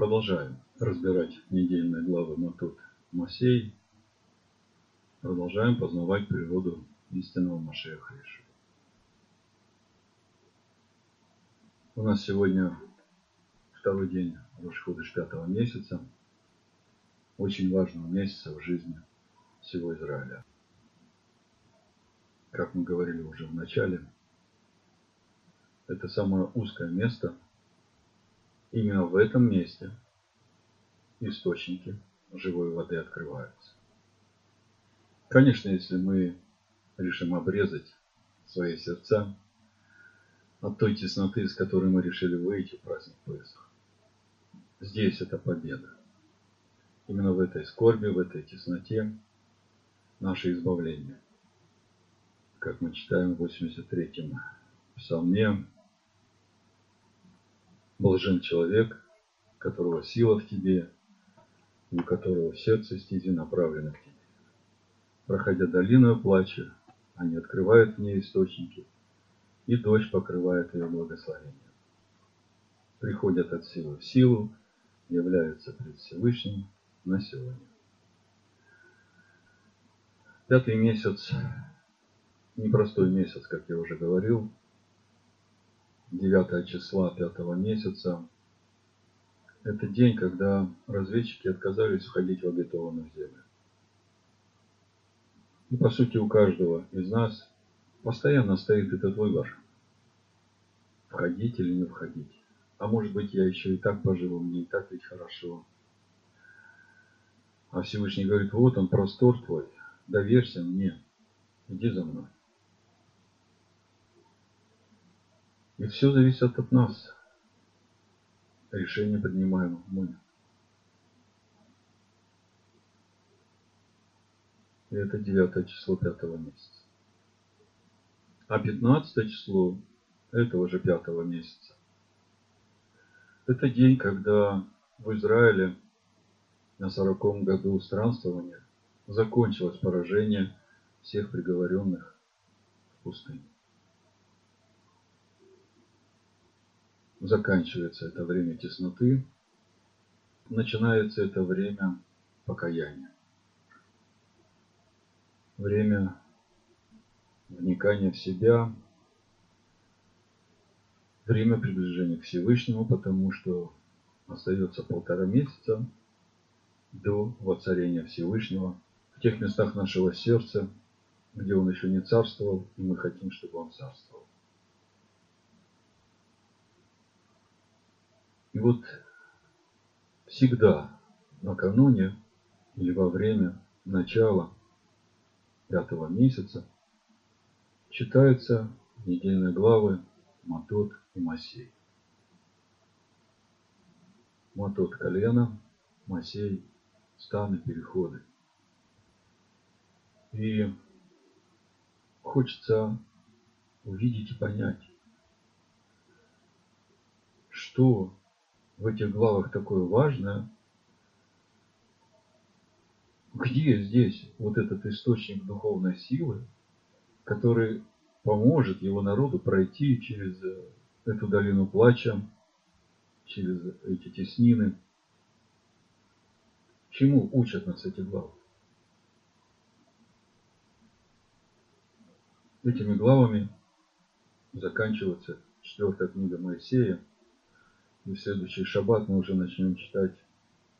Продолжаем разбирать недельные главы Матут Масей. Продолжаем познавать природу истинного Машеха Иешуа. У нас сегодня второй день Рошходыш пятого месяца, очень важного месяца в жизни всего Израиля. Как мы говорили уже в начале, это самое узкое место. Именно в этом месте источники живой воды открываются. Конечно, если мы решим обрезать свои сердца от той тесноты, с которой мы решили выйти в праздник Песах. Здесь это победа. Именно в этой скорби, в этой тесноте наше избавление. Как мы читаем в 83-м псалме, Блажен человек, которого сила в тебе, и у которого сердце стези направлены к тебе. Проходя долину плача, они открывают в ней источники, и дождь покрывает ее благословением. Приходят от силы в силу, являются пред Всевышним на сегодня. Пятый месяц, непростой месяц, как я уже говорил, 9 числа 5 месяца, это день, когда разведчики отказались входить в обетованную землю. И по сути у каждого из нас постоянно стоит этот выбор. Входить или не входить. А может быть я еще и так поживу, мне и так ведь хорошо. А Всевышний говорит, вот он, простор твой, доверься мне, иди за мной. И все зависит от нас. Решение принимаем мы. И это 9 число пятого месяца. А 15 число этого же пятого месяца. Это день, когда в Израиле на сороком году странствования закончилось поражение всех приговоренных в пустыне. Заканчивается это время тесноты, начинается это время покаяния. Время вникания в себя, время приближения к Всевышнему, потому что остается полтора месяца до воцарения Всевышнего в тех местах нашего сердца, где Он еще не царствовал, и мы хотим, чтобы Он царствовал. И вот всегда накануне или во время начала пятого месяца читаются недельные главы Матот и Масей. Матот – колено, Масей – станы, переходы. И хочется увидеть и понять, что в этих главах такое важное, где здесь вот этот источник духовной силы, который поможет его народу пройти через э, эту долину плача, через эти теснины. Чему учат нас эти главы? Этими главами заканчивается четвертая книга Моисея – и в следующий шаббат мы уже начнем читать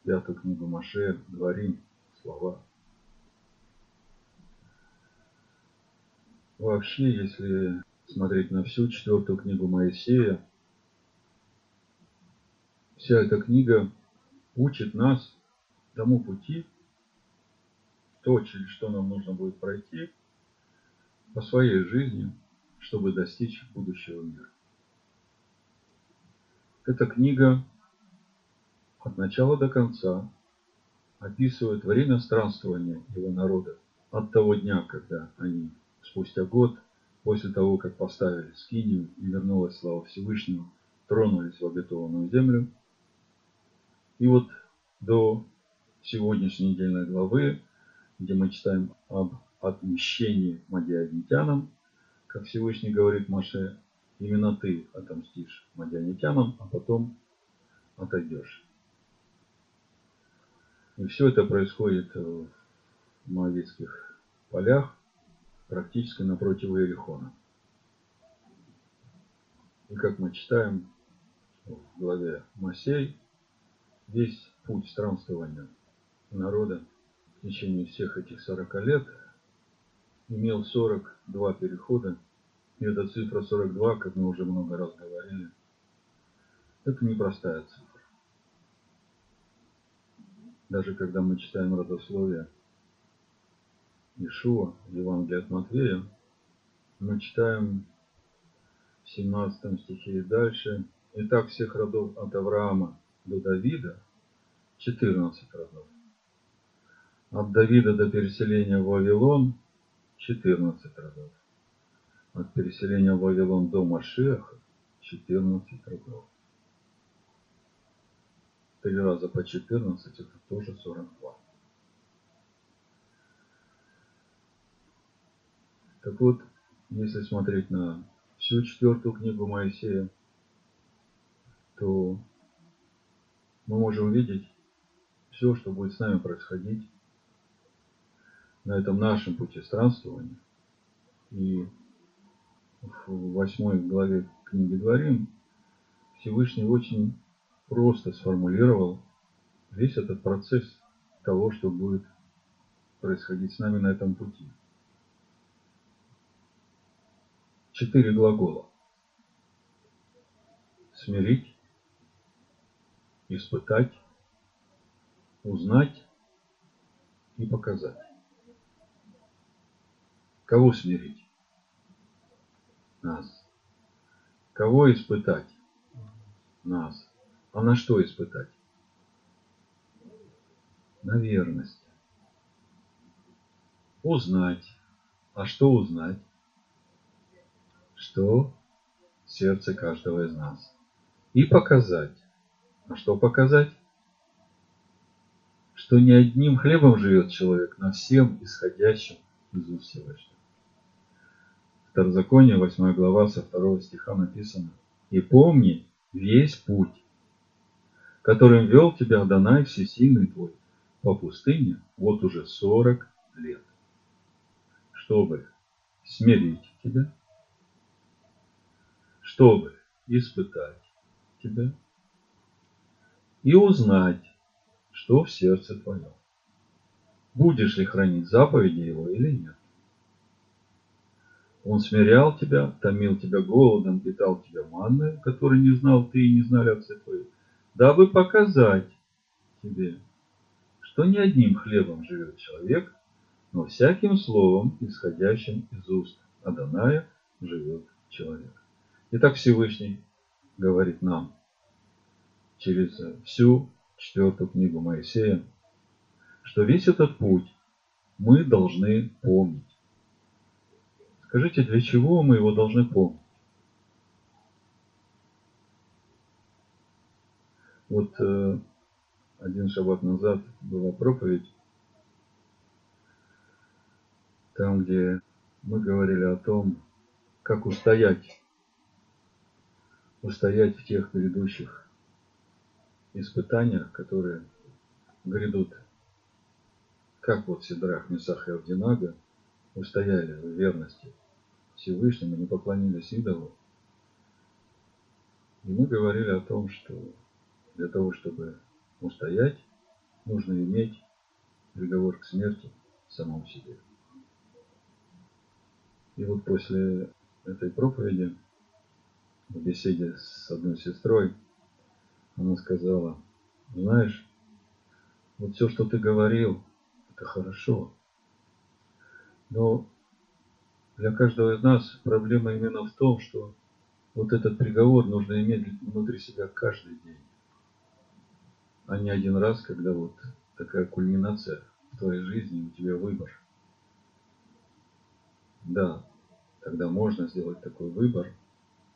пятую книгу Маше, говорим слова. Вообще, если смотреть на всю четвертую книгу Моисея, вся эта книга учит нас тому пути, то, через что нам нужно будет пройти по своей жизни, чтобы достичь будущего мира. Эта книга от начала до конца описывает время странствования его народа от того дня, когда они спустя год, после того, как поставили скинию и вернулась слава Всевышнего, тронулись в обетованную землю. И вот до сегодняшней недельной главы, где мы читаем об отмещении мадиадитянам, как Всевышний говорит Маше, Именно ты отомстишь мадианитянам, а потом отойдешь. И все это происходит в Моавитских полях, практически напротив Иерихона. И как мы читаем в главе Масей, весь путь странствования народа в течение всех этих 40 лет имел 42 перехода. И эта цифра 42, как мы уже много раз говорили, это непростая цифра. Даже когда мы читаем родословие Ишуа, Евангелие от Матвея, мы читаем в 17 стихе и дальше, «Итак, всех родов от Авраама до Давида 14 родов. От Давида до переселения в Вавилон 14 родов. От переселения в Вавилон до Машеха 14 родов. Три раза по 14 это тоже 42. Так вот, если смотреть на всю четвертую книгу Моисея, то мы можем видеть все, что будет с нами происходить на этом нашем пути странствования. И в восьмой главе книги Дворим Всевышний очень просто сформулировал весь этот процесс того, что будет происходить с нами на этом пути. четыре глагола. Смирить, испытать, узнать и показать. Кого смирить? Нас. Кого испытать? Нас. А на что испытать? На верность. Узнать. А что узнать? что сердце каждого из нас. И показать. А что показать? Что не одним хлебом живет человек, но всем исходящим из уст. Второзаконие, 8 глава, со 2 стиха написано. «И помни весь путь, которым вел тебя Адонай Всесильный твой по пустыне вот уже 40 лет, чтобы смирить тебя, чтобы испытать тебя и узнать, что в сердце твоем. Будешь ли хранить заповеди его или нет. Он смирял тебя, томил тебя голодом, питал тебя манной, который не знал ты и не знали отцы твои, дабы показать тебе, что не одним хлебом живет человек, но всяким словом, исходящим из уст Аданая, живет человек. Итак, Всевышний говорит нам через всю четвертую книгу Моисея, что весь этот путь мы должны помнить. Скажите, для чего мы его должны помнить? Вот э, один шаббат назад была проповедь, там, где мы говорили о том, как устоять устоять в тех грядущих испытаниях, которые грядут. Как вот Сидрах, Месах и Авдинага устояли в верности Всевышнему, не поклонились идолу. И мы говорили о том, что для того, чтобы устоять, нужно иметь приговор к смерти самом себе. И вот после этой проповеди в беседе с одной сестрой, она сказала, знаешь, вот все, что ты говорил, это хорошо. Но для каждого из нас проблема именно в том, что вот этот приговор нужно иметь внутри себя каждый день, а не один раз, когда вот такая кульминация в твоей жизни, у тебя выбор. Да, тогда можно сделать такой выбор,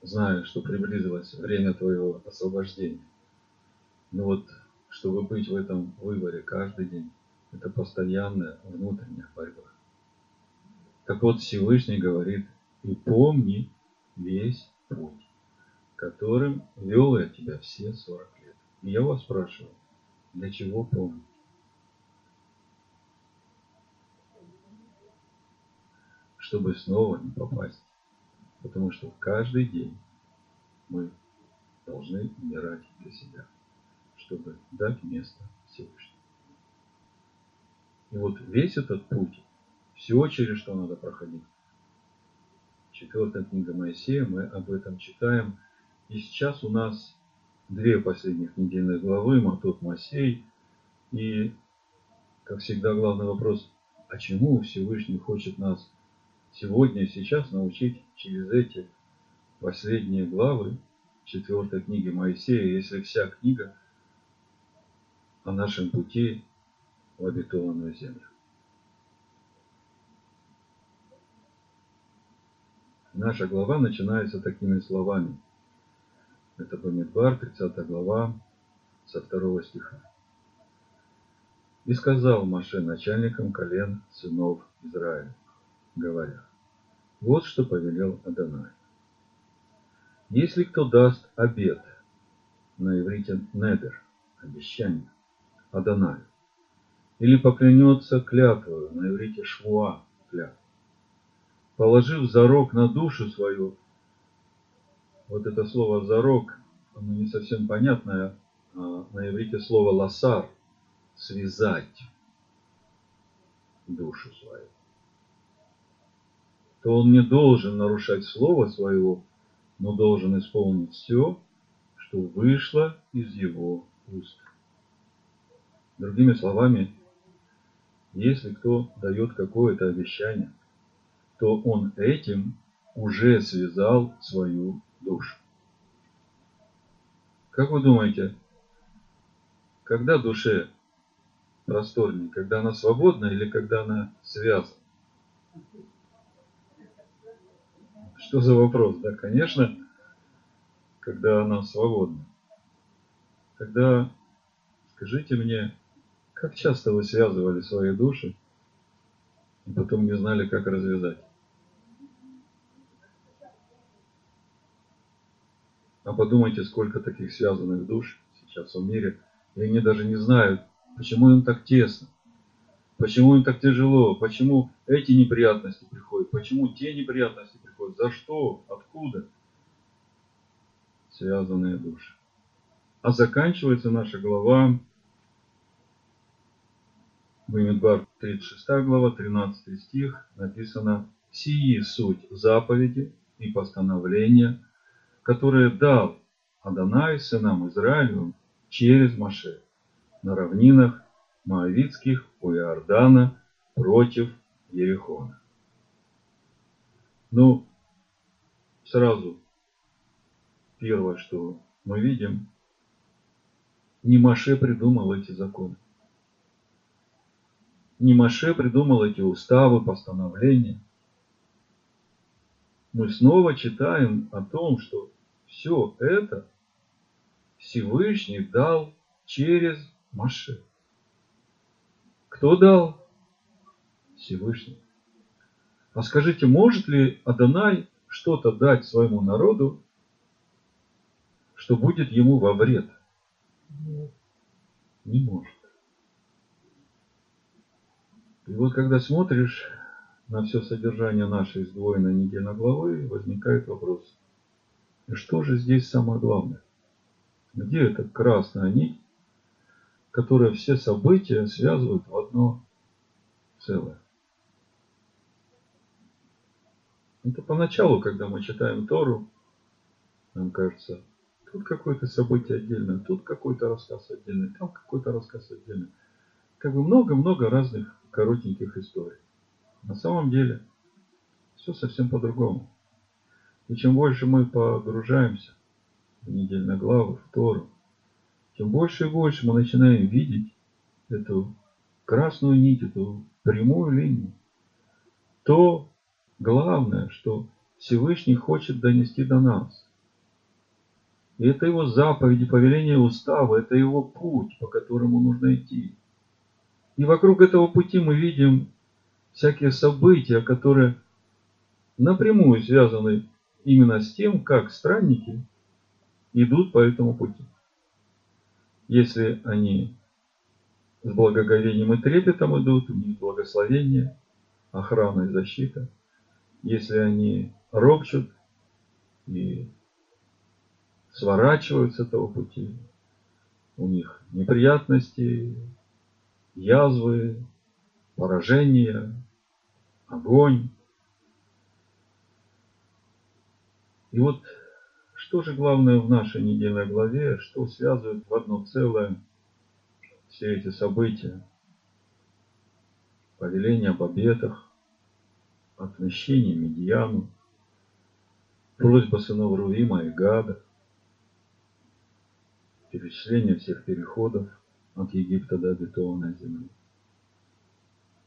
зная, что приблизилось время твоего освобождения. Но вот, чтобы быть в этом выборе каждый день, это постоянная внутренняя борьба. Так вот Всевышний говорит, и помни весь путь, которым вел я тебя все 40 лет. И я вас спрашиваю, для чего помнить? Чтобы снова не попасть. Потому что каждый день мы должны умирать для себя, чтобы дать место Всевышнему. И вот весь этот путь все, через что надо проходить, четвертая книга Моисея, мы об этом читаем. И сейчас у нас две последних недельных главы, Матот Моисей. И, как всегда, главный вопрос, а чему Всевышний хочет нас сегодня, сейчас научить через эти последние главы четвертой книги Моисея, если вся книга о нашем пути в обетованную землю. Наша глава начинается такими словами. Это Бамидбар, 30 глава, со второго стиха. «И сказал Маше начальникам колен сынов Израиля, говоря, вот что повелел Адонай. Если кто даст обед, на иврите недер, обещание, Адонаю, или поклянется клятвою, на иврите швуа, клятва, положив зарок на душу свою, вот это слово зарок, оно не совсем понятное, а на иврите слово лосар, связать душу свою, то он не должен нарушать слово своего, но должен исполнить все, что вышло из его уст. Другими словами, если кто дает какое-то обещание – то он этим уже связал свою душу. Как вы думаете, когда душе просторнее, когда она свободна или когда она связана? Что за вопрос? Да, конечно, когда она свободна. Тогда скажите мне, как часто вы связывали свои души и потом не знали, как развязать? А подумайте, сколько таких связанных душ сейчас в мире, и они даже не знают, почему им так тесно, почему им так тяжело, почему эти неприятности приходят, почему те неприятности приходят, за что, откуда. Связанные души. А заканчивается наша глава, Бамидбар 36 глава, 13 стих, написано «Сии суть заповеди и постановления, которые дал Адонай сынам Израилю через Маше на равнинах Моавицких у Иордана против Ерехона. Ну, сразу первое, что мы видим, не Маше придумал эти законы. Не Маше придумал эти уставы, постановления. Мы снова читаем о том, что все это Всевышний дал через Маше. Кто дал? Всевышний. А скажите, может ли Адонай что-то дать своему народу, что будет ему во вред? Нет, не может. И вот когда смотришь на все содержание нашей сдвоенной недельной главы, возникает вопрос – и что же здесь самое главное? Где эта красная нить, которая все события связывает в одно целое? Это поначалу, когда мы читаем Тору, нам кажется, тут какое-то событие отдельное, тут какой-то рассказ отдельный, там какой-то рассказ отдельный. Как бы много-много разных коротеньких историй. На самом деле все совсем по-другому. И чем больше мы погружаемся в недельные главы, в Тору, тем больше и больше мы начинаем видеть эту красную нить, эту прямую линию. То главное, что Всевышний хочет донести до нас. И это его заповеди, повеление устава, это его путь, по которому нужно идти. И вокруг этого пути мы видим всякие события, которые напрямую связаны именно с тем, как странники идут по этому пути. Если они с благоговением и трепетом идут, у них благословение, охрана и защита. если они ропчут и сворачивают с этого пути, у них неприятности, язвы, поражения, огонь. И вот что же главное в нашей недельной главе, что связывает в одно целое все эти события? Повеление об обетах, отмещение Медьяну, просьба сынов Рувима и Гада, перечисление всех переходов от Египта до обетованной земли,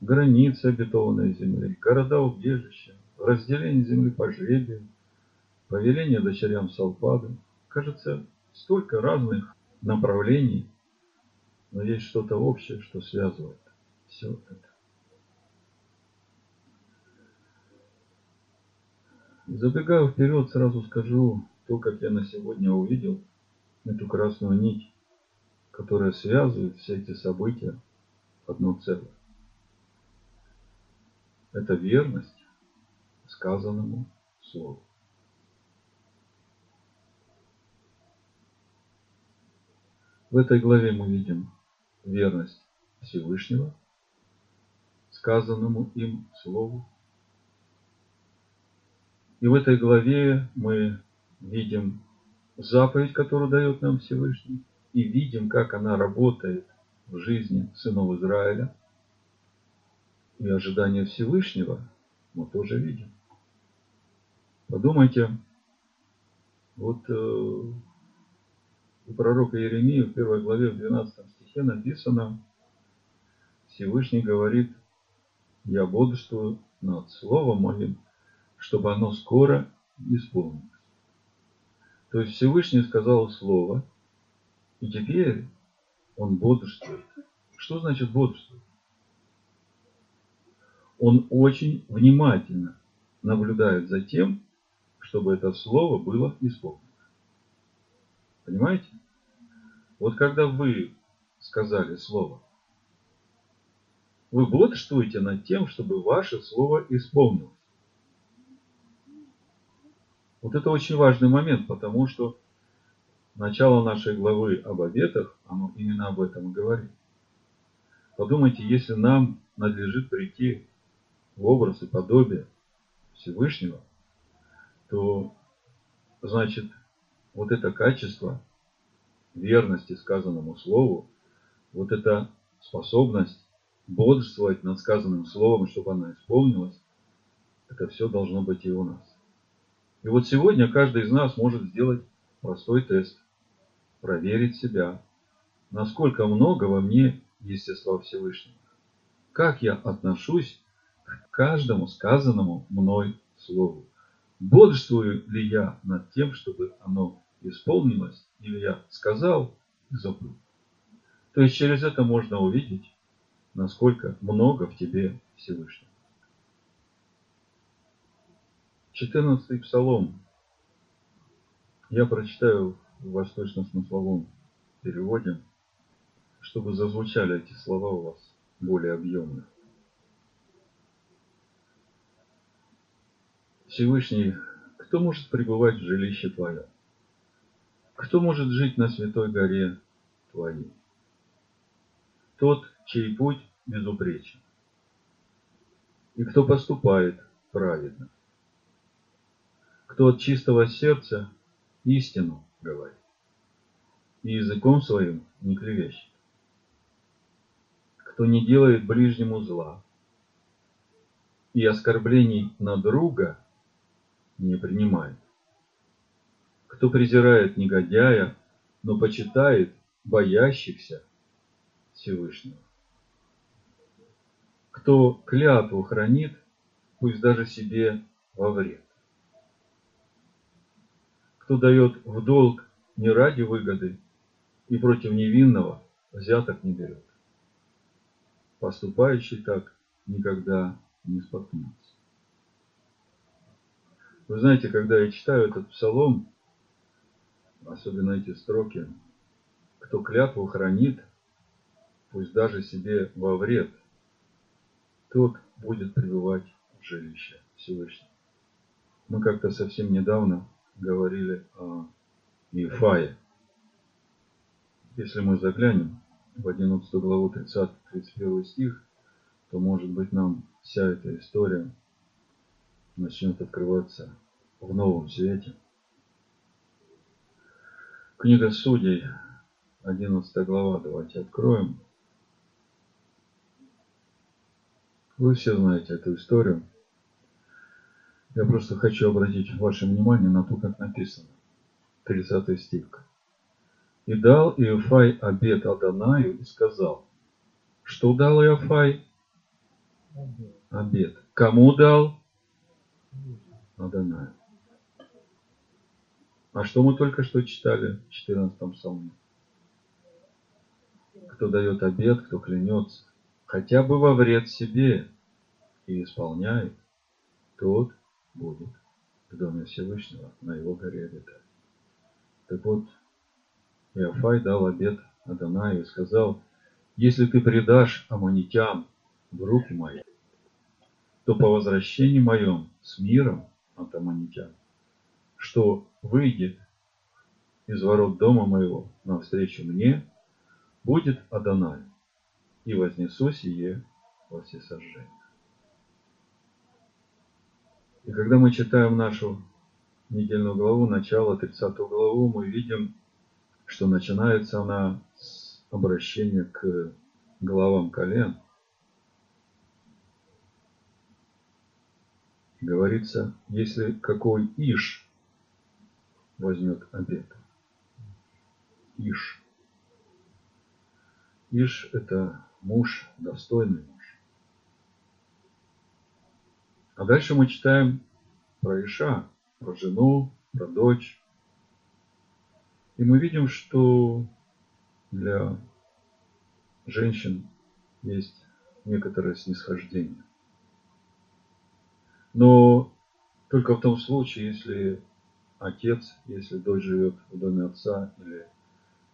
границы обетованной земли, города-убежища, разделение земли по жребию, повеление дочерям Салпады. Кажется, столько разных направлений, но есть что-то общее, что связывает все это. Забегая вперед, сразу скажу то, как я на сегодня увидел эту красную нить, которая связывает все эти события в одно целое. Это верность сказанному слову. В этой главе мы видим верность Всевышнего, сказанному им Слову. И в этой главе мы видим заповедь, которую дает нам Всевышний, и видим, как она работает в жизни сынов Израиля. И ожидание Всевышнего мы тоже видим. Подумайте, вот э, у пророка Еремии в первой главе, в 12 стихе написано, Всевышний говорит, я бодрствую над словом моим, чтобы оно скоро исполнилось. То есть Всевышний сказал слово, и теперь он бодрствует. Что значит бодрствует? Он очень внимательно наблюдает за тем, чтобы это слово было исполнено. Понимаете? Вот когда вы сказали слово, вы бодрствуете над тем, чтобы ваше слово исполнилось. Вот это очень важный момент, потому что начало нашей главы об обетах, оно именно об этом и говорит. Подумайте, если нам надлежит прийти в образ и подобие Всевышнего, то значит вот это качество верности сказанному слову, вот эта способность бодрствовать над сказанным словом, чтобы оно исполнилось, это все должно быть и у нас. И вот сегодня каждый из нас может сделать простой тест, проверить себя, насколько много во мне естества Всевышнего. Как я отношусь к каждому сказанному мной слову. Бодрствую ли я над тем, чтобы оно исполнилось, или я сказал и забыл. То есть через это можно увидеть, насколько много в тебе Всевышнего. 14 псалом. Я прочитаю в восточно-смысловом переводе, чтобы зазвучали эти слова у вас более объемно. Всевышний, кто может пребывать в жилище Твоем? Кто может жить на святой горе Твоей? Тот, чей путь безупречен. И кто поступает праведно. Кто от чистого сердца истину говорит. И языком своим не клевещет. Кто не делает ближнему зла. И оскорблений на друга не принимает кто презирает негодяя, но почитает боящихся Всевышнего. Кто клятву хранит, пусть даже себе во вред. Кто дает в долг не ради выгоды и против невинного взяток не берет. Поступающий так никогда не споткнется. Вы знаете, когда я читаю этот псалом, особенно эти строки, кто клятву хранит, пусть даже себе во вред, тот будет пребывать в жилище Всевышнего. Мы как-то совсем недавно говорили о Ефае. Если мы заглянем в 11 главу 30-31 стих, то, может быть, нам вся эта история начнет открываться в новом свете. Книга Судей, 11 глава, давайте откроем. Вы все знаете эту историю. Я просто хочу обратить ваше внимание на то, как написано. 30 стих. «И дал Иофай обед Адонаю и сказал». Что дал Иофай? Обед. Кому дал? Адонаю. А что мы только что читали в 14 псалме? Кто дает обед, кто клянется, хотя бы во вред себе и исполняет, тот будет в доме Всевышнего на его горе обитать. Так вот, Иофай дал обед Адонаю и сказал, если ты предашь аммонитян в руки мои, то по возвращении моем с миром от аммонитян, что выйдет из ворот дома моего навстречу мне, будет Адонай, и вознесу сие во всесожжение. И когда мы читаем нашу недельную главу, начало 30 главу, мы видим, что начинается она с обращения к главам колен. Говорится, если какой Иш возьмет обед. Иш. Иш – это муж, достойный муж. А дальше мы читаем про Иша, про жену, про дочь. И мы видим, что для женщин есть некоторое снисхождение. Но только в том случае, если отец, если дочь живет в доме отца, или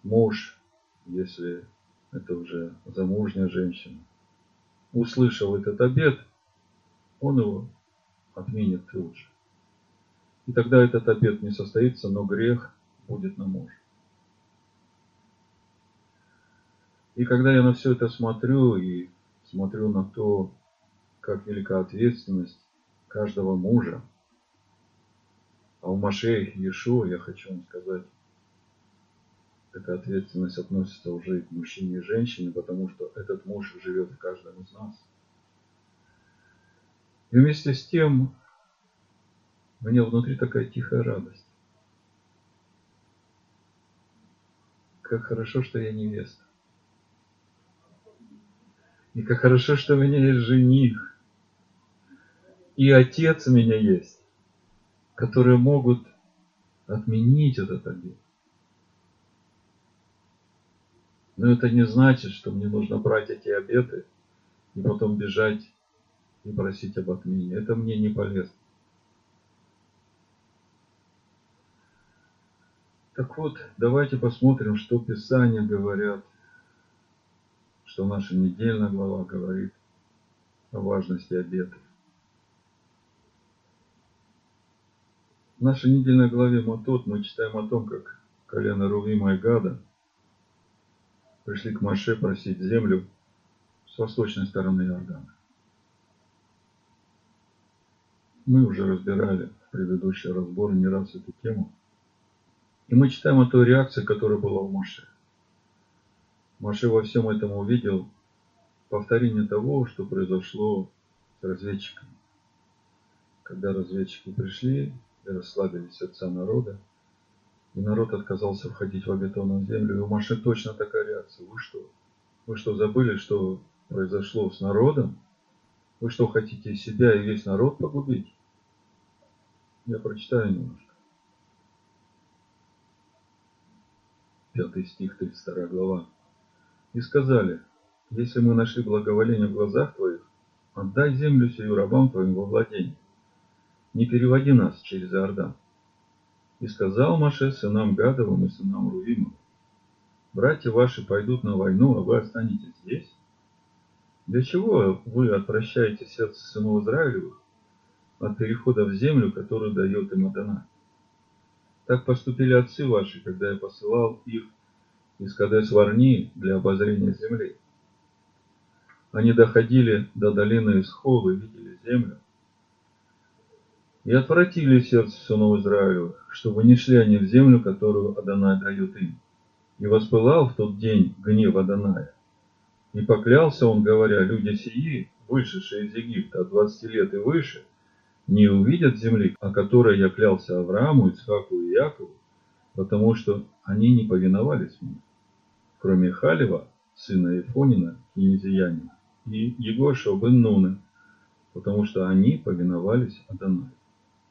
муж, если это уже замужняя женщина, услышал этот обед, он его отменит тут же. И тогда этот обед не состоится, но грех будет на муже. И когда я на все это смотрю и смотрю на то, как велика ответственность каждого мужа – а у Машея Иешуа, я хочу вам сказать, эта ответственность относится уже и к мужчине и женщине, потому что этот муж живет в каждом из нас. И вместе с тем, у меня внутри такая тихая радость. Как хорошо, что я невеста. И как хорошо, что у меня есть жених. И отец у меня есть которые могут отменить этот обид. Но это не значит, что мне нужно брать эти обеты и потом бежать и просить об отмене. Это мне не полезно. Так вот, давайте посмотрим, что Писания говорят, что наша недельная глава говорит о важности обетов. В нашей недельной главе Матот мы читаем о том, как колено Рувима и Гада пришли к Маше просить землю с восточной стороны Иордана. Мы уже разбирали в предыдущий разбор не раз эту тему. И мы читаем о той реакции, которая была у Маше. Маше во всем этом увидел повторение того, что произошло с разведчиками. Когда разведчики пришли, и расслабились сердца народа. И народ отказался входить в обетованную землю. И у Маши точно такая реакция. Вы что? Вы что, забыли, что произошло с народом? Вы что, хотите себя и весь народ погубить? Я прочитаю немножко. Пятый стих, 32 глава. И сказали, если мы нашли благоволение в глазах твоих, отдай землю сию рабам твоим во владение не переводи нас через Иордан. И сказал Маше сынам Гадовым и сынам Рувимовым, братья ваши пойдут на войну, а вы останетесь здесь? Для чего вы отвращаете сердце сынов Израилевых, от перехода в землю, которую дает им Адонай. Так поступили отцы ваши, когда я посылал их из Кадес Варни для обозрения земли. Они доходили до долины Исхол и видели землю. И отвратили сердце сынов Израилевых, чтобы не шли они в землю, которую Адонай дает им. И воспылал в тот день гнев Адоная. И поклялся он, говоря, люди сии, вышедшие из Египта от 20 лет и выше, не увидят земли, о которой я клялся Аврааму, Ицхаку и Якову, потому что они не повиновались мне, кроме Халева, сына Ифонина, кинезиянина, и Егоша бен Нуны, потому что они повиновались Адонаю.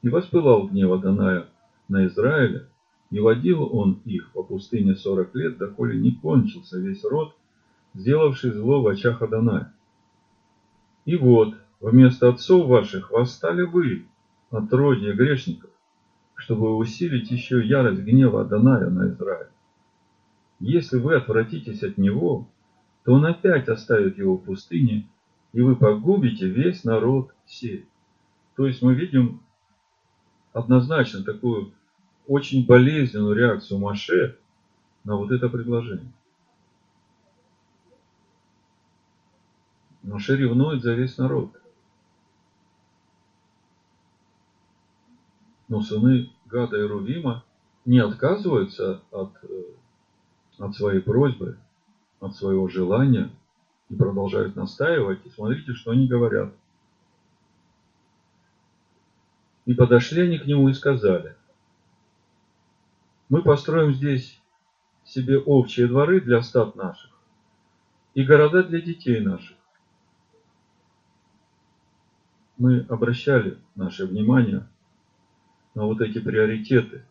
И воспылал гнев Адоная на Израиля, и водил он их по пустыне сорок лет, доколе не кончился весь род, сделавший зло в очах Адоная. И вот, вместо отцов ваших восстали вы, отродье грешников, чтобы усилить еще ярость гнева Адоная на Израиль. Если вы отвратитесь от него, то он опять оставит его в пустыне, и вы погубите весь народ сей. То есть мы видим однозначно такую очень болезненную реакцию Маше на вот это предложение. Маше ревнует за весь народ. Но сыны Гада и Рувима не отказываются от, э, от своей просьбы, от своего желания и продолжают настаивать. И смотрите, что они говорят. И подошли они к нему и сказали, мы построим здесь себе овчие дворы для стад наших и города для детей наших. Мы обращали наше внимание на вот эти приоритеты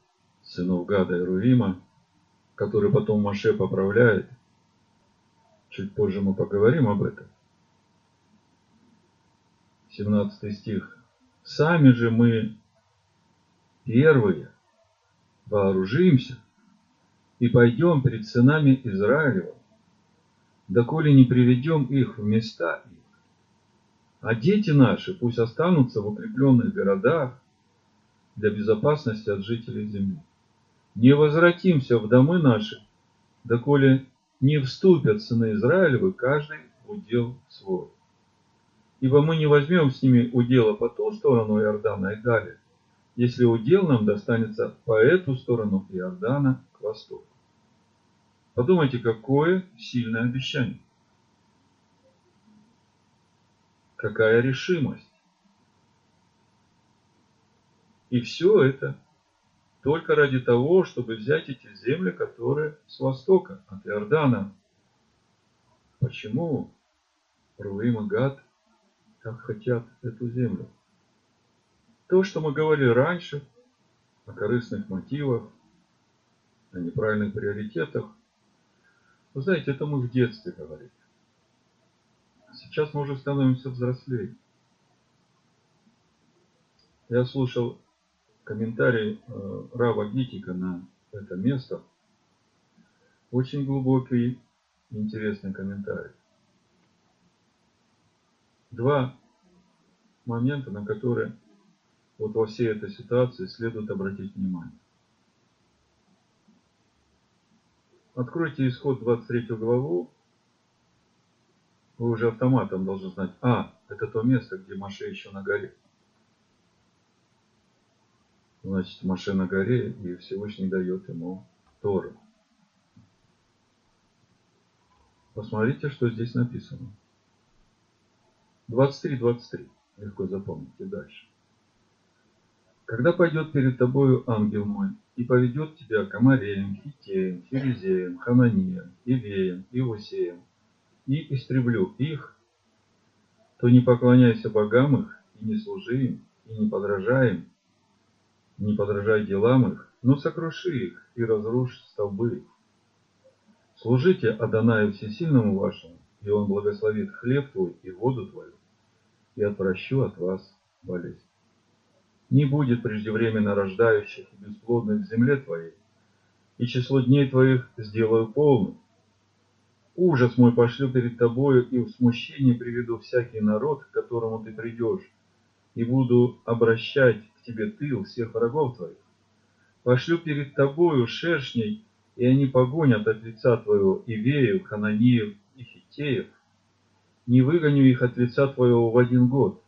сынов Гада и Рувима, которые потом Маше поправляет. Чуть позже мы поговорим об этом. 17 стих. Сами же мы первые вооружимся и пойдем перед сынами Израилева, доколе не приведем их в места их. А дети наши пусть останутся в укрепленных городах для безопасности от жителей земли. Не возвратимся в домы наши, доколе не вступят сыны Израилевы, каждый удел свой ибо мы не возьмем с ними удела по ту сторону Иордана и далее, если удел нам достанется по эту сторону Иордана к востоку. Подумайте, какое сильное обещание. Какая решимость. И все это только ради того, чтобы взять эти земли, которые с востока, от Иордана. Почему Руим и Гад как хотят эту землю. То, что мы говорили раньше, о корыстных мотивах, о неправильных приоритетах, вы знаете, это мы в детстве говорили. Сейчас мы уже становимся взрослее. Я слушал комментарий э, Рава Гитика на это место. Очень глубокий интересный комментарий два момента, на которые вот во всей этой ситуации следует обратить внимание. Откройте исход 23 главу. Вы уже автоматом должны знать. А, это то место, где Маше еще на горе. Значит, Маше на горе, и Всевышний дает ему Тору. Посмотрите, что здесь написано. 23-23. Легко запомните дальше. Когда пойдет перед тобою ангел мой и поведет тебя к Амареям, Хитеям, Ферезеям, Хананиям, Ивеям, Иосеям, и истреблю их, то не поклоняйся богам их, и не служи им, и не подражай им, не подражай делам их, но сокруши их и разрушь столбы их. Служите Адонаю Всесильному вашему, и он благословит хлеб твой и воду твою, и отвращу от вас болезнь. Не будет преждевременно рождающих и бесплодных в земле твоей, и число дней твоих сделаю полным. Ужас мой пошлю перед тобою, и в смущение приведу всякий народ, к которому ты придешь, и буду обращать к тебе тыл всех врагов твоих. Пошлю перед тобою шершней, и они погонят от лица твоего Ивеев, Хананеев и Хитеев. Не выгоню их от лица твоего в один год,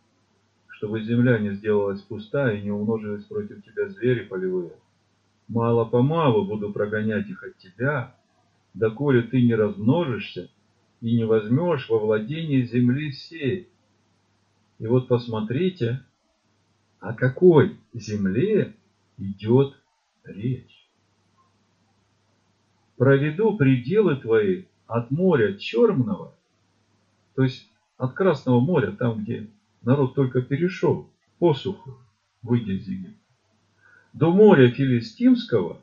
чтобы земля не сделалась пустая и не умножились против тебя звери полевые. Мало-помалу буду прогонять их от тебя, доколе ты не размножишься и не возьмешь во владение земли сей. И вот посмотрите, о какой земле идет речь. Проведу пределы твои от моря Черного, то есть от Красного моря, там, где народ только перешел посуху, выйдя из Египта, до моря Филистимского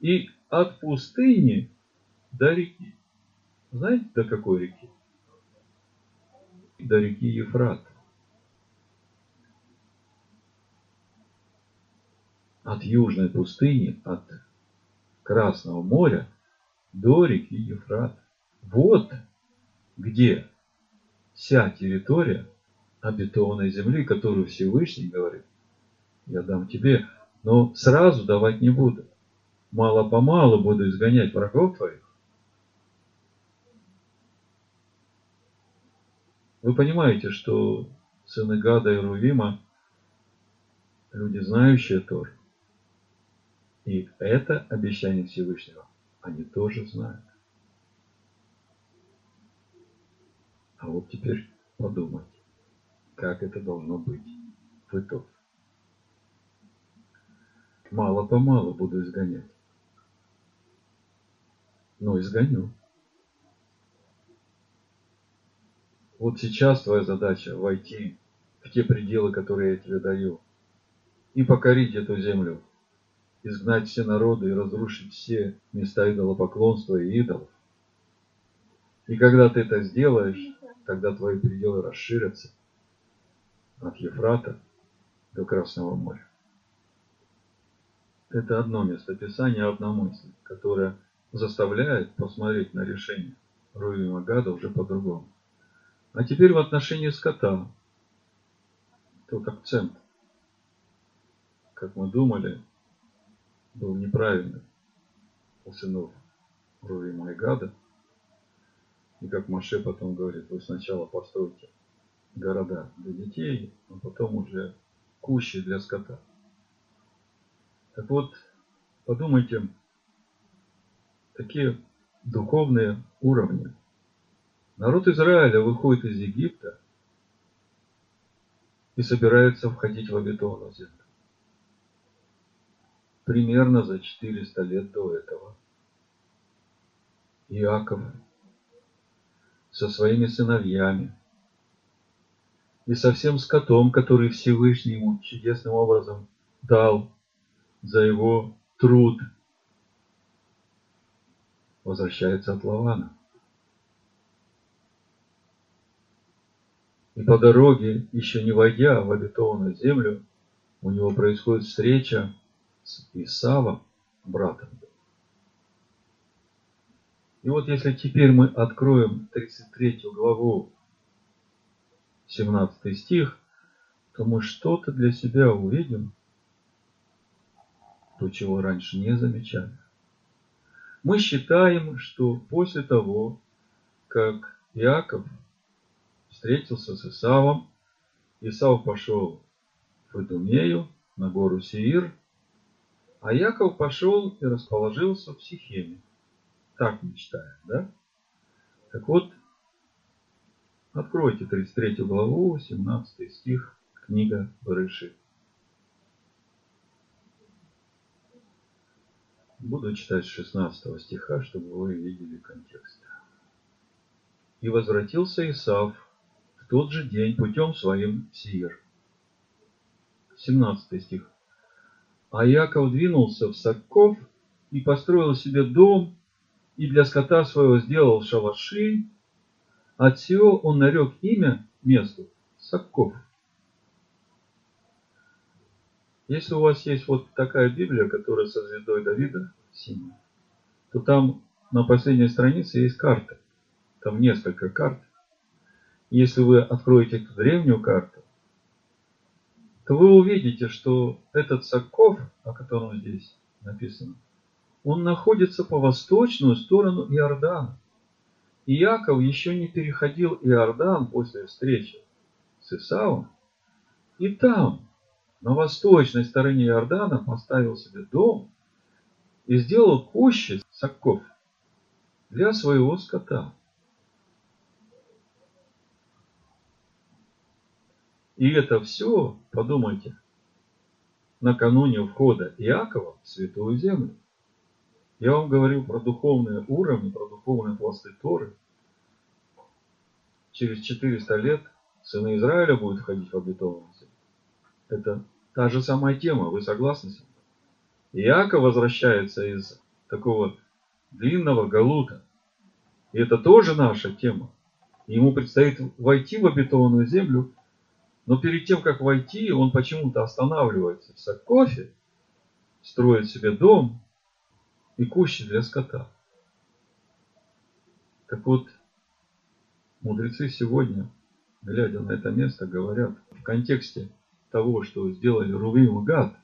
и от пустыни до реки. Знаете, до какой реки? До реки Ефрат. От южной пустыни, от Красного моря до реки Ефрат. Вот где вся территория обетованной земли, которую Всевышний говорит, я дам тебе, но сразу давать не буду. Мало-помалу буду изгонять врагов твоих. Вы понимаете, что сыны Гада и Рувима люди, знающие Тор. И это обещание Всевышнего они тоже знают. А вот теперь подумайте, как это должно быть в итоге мало-помалу буду изгонять. Но изгоню. Вот сейчас твоя задача войти в те пределы, которые я тебе даю, и покорить эту землю, изгнать все народы и разрушить все места идолопоклонства и идолов. И когда ты это сделаешь, тогда твои пределы расширятся от Ефрата до Красного моря. Это одно место Писания, одна мысль, которая заставляет посмотреть на решение Руима Гада уже по-другому. А теперь в отношении скота. Тот акцент, как мы думали, был неправильный у сынов Руима и Гада. И как Маше потом говорит, вы сначала постройте города для детей, а потом уже кущи для скота. Так вот, подумайте, такие духовные уровни. Народ Израиля выходит из Египта и собирается входить в обетованную землю. Примерно за 400 лет до этого Иаков со своими сыновьями и со всем скотом, который Всевышний ему чудесным образом дал за его труд возвращается от Лавана. И по дороге, еще не войдя в обетованную землю, у него происходит встреча с Исавом, братом. И вот если теперь мы откроем 33 главу, 17 стих, то мы что-то для себя увидим, то, чего раньше не замечали. Мы считаем, что после того, как Иаков встретился с Исавом, Исав пошел в Идумею, на гору Сеир, а Яков пошел и расположился в Сихеме. Так мы читаем, да? Так вот, откройте 33 главу, 17 стих, книга Барыши. Буду читать с 16 стиха, чтобы вы видели контекст. «И возвратился Исав в тот же день путем своим в Сиир». 17 стих. «А Яков двинулся в Сакков и построил себе дом, и для скота своего сделал шалаши. От всего он нарек имя месту Сакков. Если у вас есть вот такая Библия, которая со звездой Давида, синяя, то там на последней странице есть карта. Там несколько карт. Если вы откроете эту древнюю карту, то вы увидите, что этот Сакков, о котором здесь написано, он находится по восточную сторону Иордана. И Яков еще не переходил Иордан после встречи с Исавом. И там, на восточной стороне Иордана, поставил себе дом и сделал кущи Сакков для своего скота. И это все, подумайте, накануне входа Иакова в Святую Землю. Я вам говорил про духовные уровни, про духовные пласты Торы. Через 400 лет сыны Израиля будут входить в обетованную землю. Это та же самая тема, вы согласны с этим? Иаков возвращается из такого длинного галута. И это тоже наша тема. Ему предстоит войти в обетованную землю но перед тем, как войти, он почему-то останавливается в Саккофе, строит себе дом и кущи для скота. Так вот, мудрецы сегодня, глядя на это место, говорят в контексте того, что сделали Рувим и Гад,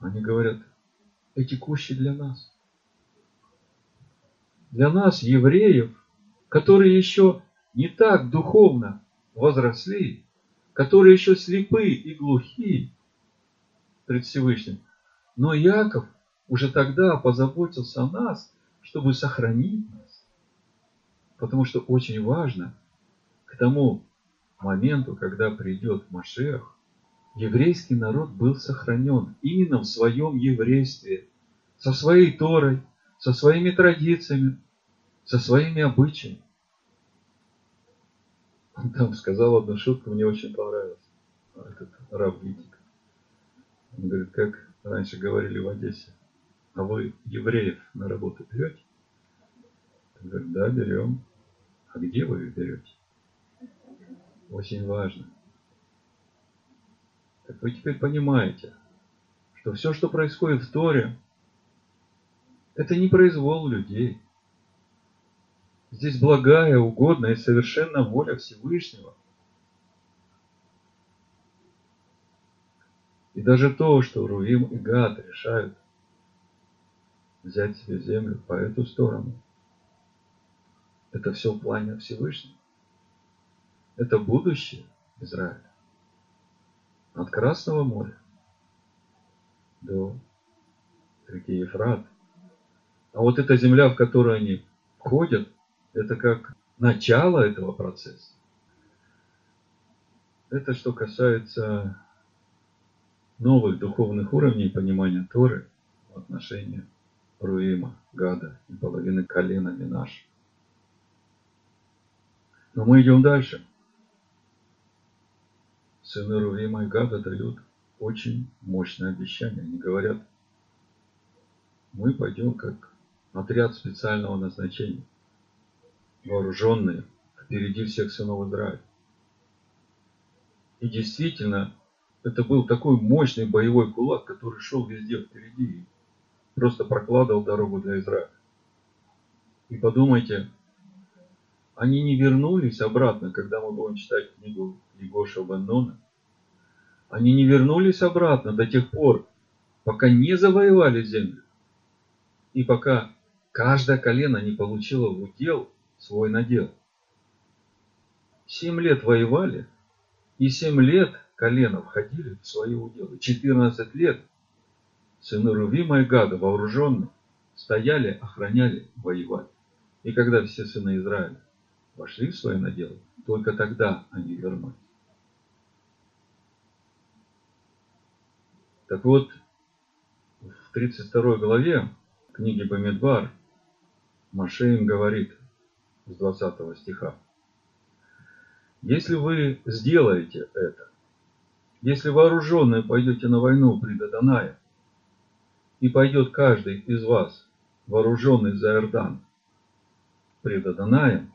они говорят, эти кущи для нас. Для нас, евреев, которые еще не так духовно возросли, которые еще слепы и глухи пред Всевышним. Но Яков уже тогда позаботился о нас, чтобы сохранить нас. Потому что очень важно к тому моменту, когда придет Машех, еврейский народ был сохранен именно в своем еврействе, со своей Торой, со своими традициями, со своими обычаями. Он там сказал одну шутку, мне очень понравилось. Этот раб Витик. Он говорит, как раньше говорили в Одессе, а вы евреев на работу берете? Он говорит, да, берем. А где вы их берете? Очень важно. Так вы теперь понимаете, что все, что происходит в Торе, это не произвол людей. Здесь благая, угодная и совершенно воля Всевышнего. И даже то, что Руим и Гад решают взять себе землю по эту сторону, это все в плане Всевышнего. Это будущее Израиля. От Красного моря до реки Ефрат. А вот эта земля, в которую они входят, это как начало этого процесса. Это что касается новых духовных уровней понимания Торы в отношении Руима, Гада и половины колена Минаш. Но мы идем дальше. Сыны Руима и Гада дают очень мощное обещание. Они говорят, мы пойдем как отряд специального назначения вооруженные впереди всех сынов Израиля. И действительно, это был такой мощный боевой кулак, который шел везде впереди просто прокладывал дорогу для Израиля. И подумайте, они не вернулись обратно, когда мы будем читать книгу Егоша Баннона. Они не вернулись обратно до тех пор, пока не завоевали землю. И пока каждое колено не получило в удел свой надел. Семь лет воевали, и семь лет колено входили в свои уделы. Четырнадцать лет сыны Рувима и Гада, вооруженные, стояли, охраняли, воевали. И когда все сыны Израиля вошли в свои наделы, только тогда они вернулись. Так вот, в 32 главе книги Бамидбар Маше им говорит – с 20 стиха. Если вы сделаете это, если вооруженные пойдете на войну при Дадонае, и пойдет каждый из вас, вооруженный за Иордан, пред Адонаем,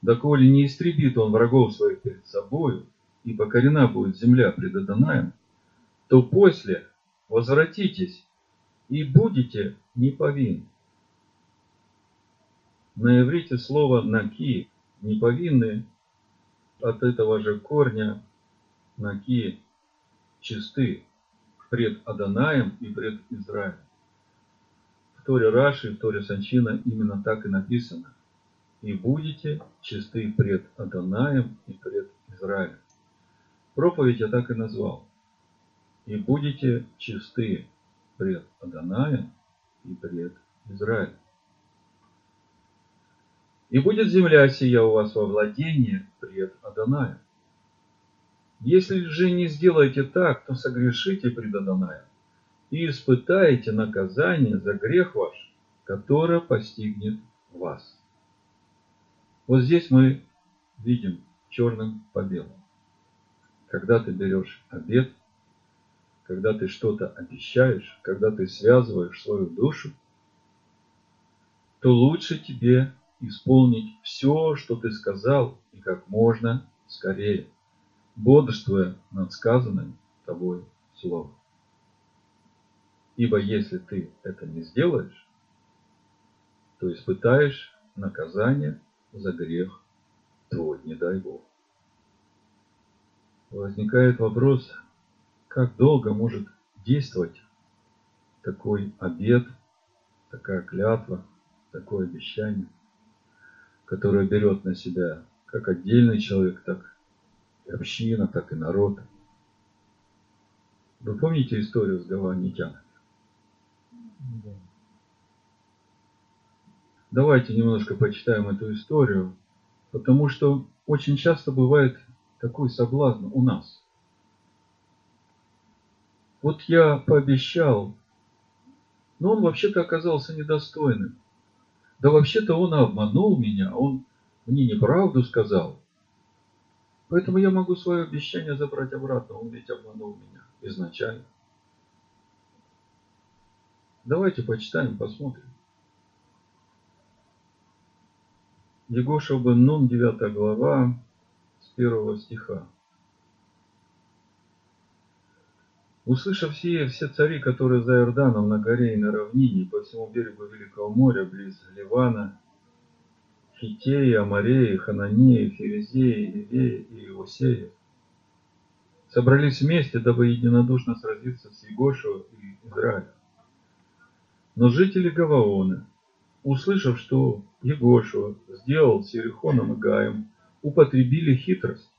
доколе не истребит он врагов своих перед собою, и покорена будет земля пред Адонаем, то после возвратитесь и будете неповинны. На иврите слово «наки» не повинны от этого же корня ноги чисты пред Аданаем и пред Израилем. В Торе Раши, в Торе Санчина именно так и написано. И будете чисты пред Аданаем и пред Израилем. Проповедь я так и назвал. И будете чисты пред Аданаем и пред Израилем. И будет земля сия у вас во владении пред Аданаем. Если же не сделаете так, то согрешите пред Аданаем и испытаете наказание за грех ваш, которое постигнет вас. Вот здесь мы видим черным по белому. Когда ты берешь обед, когда ты что-то обещаешь, когда ты связываешь свою душу, то лучше тебе исполнить все, что ты сказал, и как можно скорее, бодрствуя над сказанным тобой словом. Ибо если ты это не сделаешь, то испытаешь наказание за грех твой, не дай Бог. Возникает вопрос, как долго может действовать такой обед, такая клятва, такое обещание – которое берет на себя как отдельный человек, так община, так и народ. Вы помните историю с гаванитянами? Да. Давайте немножко почитаем эту историю, потому что очень часто бывает такой соблазн у нас. Вот я пообещал, но он вообще-то оказался недостойным. Да вообще-то он обманул меня, он мне неправду сказал. Поэтому я могу свое обещание забрать обратно, он ведь обманул меня изначально. Давайте почитаем, посмотрим. Егоша бен Нун, 9 глава, с 1 стиха. Услышав сие, все цари, которые за Иорданом на горе и на равнине, по всему берегу Великого моря, близ Ливана, Хитеи, Амареи, Хананеи, Ферезеи, Ивеи и Иосеи, собрались вместе, дабы единодушно сразиться с Егошева и Израилем. Но жители Гаваона, услышав, что Егошева сделал с Ерехоном и Гаем, употребили хитрость